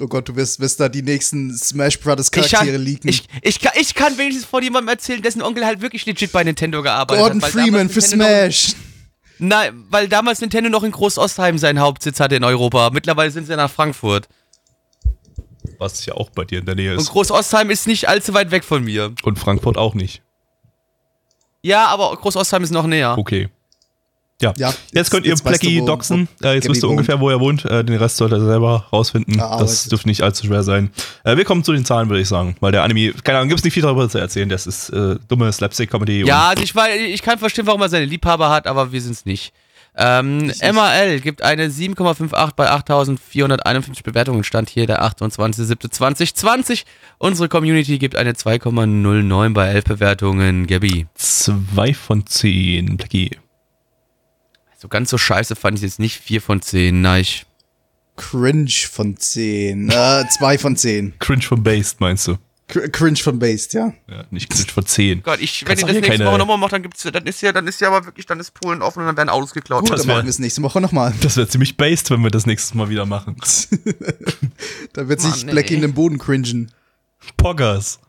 Oh Gott, du wirst, wirst da die nächsten Smash Brothers ich kann, Charaktere leaken. ich, ich, kann, ich kann wenigstens von jemandem erzählen, dessen Onkel halt wirklich legit bei Nintendo gearbeitet Gordon hat. weil Freeman für noch- Smash. Nein, weil damals Nintendo noch in Groß-Ostheim seinen Hauptsitz hatte in Europa. Mittlerweile sind sie nach Frankfurt. Was ja auch bei dir in der Nähe Und ist. Groß-Ostheim ist nicht allzu weit weg von mir. Und Frankfurt auch nicht. Ja, aber Groß-Ostheim ist noch näher. Okay. Ja. Ja, jetzt, jetzt- könnt ihr jetzt weißt du, wo- doxen. wo Äh, jetzt Gabby wisst ihr ungefähr, wo er wohnt. Äh, den Rest sollt ihr selber rausfinden. Ah, das arbeitet. dürfte nicht allzu schwer sein. Äh, wir kommen zu den Zahlen, würde ich sagen. Weil der Anime, keine Ahnung, gibt es nicht viel darüber zu erzählen. Das ist äh, dumme Slapstick-Comedy. Ja, also ich, weiß, ich kann verstehen, warum er seine Liebhaber hat, aber wir sind's nicht. Ähm, MAL gibt eine 7,58 bei 8.451 Bewertungen. Stand hier der 28.07.2020. Unsere Community gibt eine 2,09 bei 11 Bewertungen. Gabi. Zwei von zehn, Blackie. So ganz so scheiße fand ich jetzt nicht. 4 von 10. Nein. Cringe von 10. Äh, 2 von 10. Cringe von Based, meinst du? Cr Cringe von Based, ja. Ja, nicht Cringe von zehn. Gott, ich, wenn ihr das nächste keine- Woche nochmal macht, dann gibt's, dann ist ja, dann ist ja aber wirklich, dann ist Polen offen und dann werden Autos geklaut. Gut, das dann wär- machen wir es nächste Woche nochmal. Das wäre ziemlich based, wenn wir das nächstes Mal wieder machen. Da wird sich Mann, Blackie ey. in den Boden cringen. Poggers.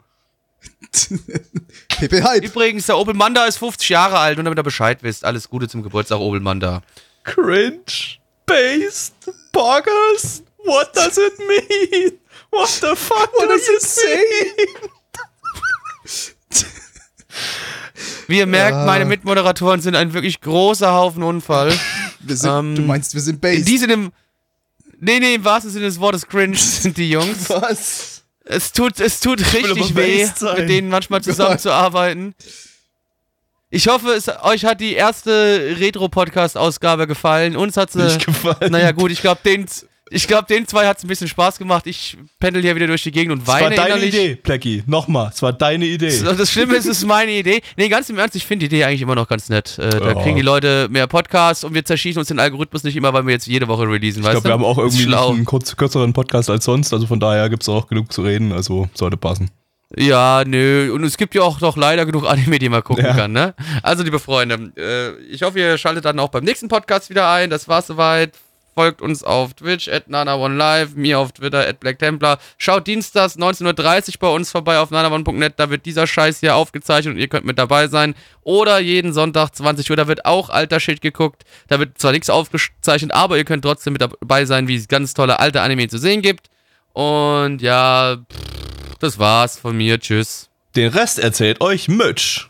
PP Hype. Übrigens, der Opel Manda ist 50 Jahre alt und damit ihr Bescheid wisst, alles Gute zum Geburtstag, Opel Manda. Cringe. Based. Poggers. What does it mean? What the fuck What does it say? Wie ihr merkt, Ja. meine Mitmoderatoren sind ein wirklich großer Haufen Unfall. Wir sind, Ähm, du meinst, wir sind Based. Die sind im. Nee, nee, im wahrsten Sinne des Wortes cringe sind die Jungs. Was? Es tut, es tut richtig weh, mit denen manchmal zusammenzuarbeiten. Ich hoffe, es, euch hat die erste Retro-Podcast-Ausgabe gefallen. Uns hat sie. Nicht gefallen. Naja, gut, ich glaube, den, ich glaub, den zwei hat es ein bisschen Spaß gemacht. Ich pendel hier wieder durch die Gegend und Es war weine deine innerlich. Idee, Blackie. Nochmal, es war deine Idee. Das Schlimme ist, es ist meine Idee. Nee, ganz im Ernst, ich finde die Idee eigentlich immer noch ganz nett. Äh, da Ja. kriegen die Leute mehr Podcasts und wir zerschießen uns den Algorithmus nicht immer, weil wir jetzt jede Woche releasen, Ich glaube, wir haben auch irgendwie einen kurz, kürzeren Podcast als sonst, also von daher gibt es auch genug zu reden, also sollte passen. Ja, nö. Und es gibt ja auch noch leider genug Anime, die man gucken Ja. kann, ne? Also, liebe Freunde, äh, ich hoffe, ihr schaltet dann auch beim nächsten Podcast wieder ein. Das war's soweit. Folgt uns auf Twitch, at nana1live, mir auf Twitter, at blacktemplar. Schaut dienstags 19.30 Uhr bei uns vorbei auf nana1.net. Da wird dieser Scheiß hier aufgezeichnet und ihr könnt mit dabei sein. Oder jeden Sonntag 20 Uhr, da wird auch alter Shit geguckt. Da wird zwar nichts aufgezeichnet, aber ihr könnt trotzdem mit dabei sein, wie es ganz tolle alte Anime zu sehen gibt. Und ja, pff, das war's von mir. Tschüss. Den Rest erzählt euch Mitch.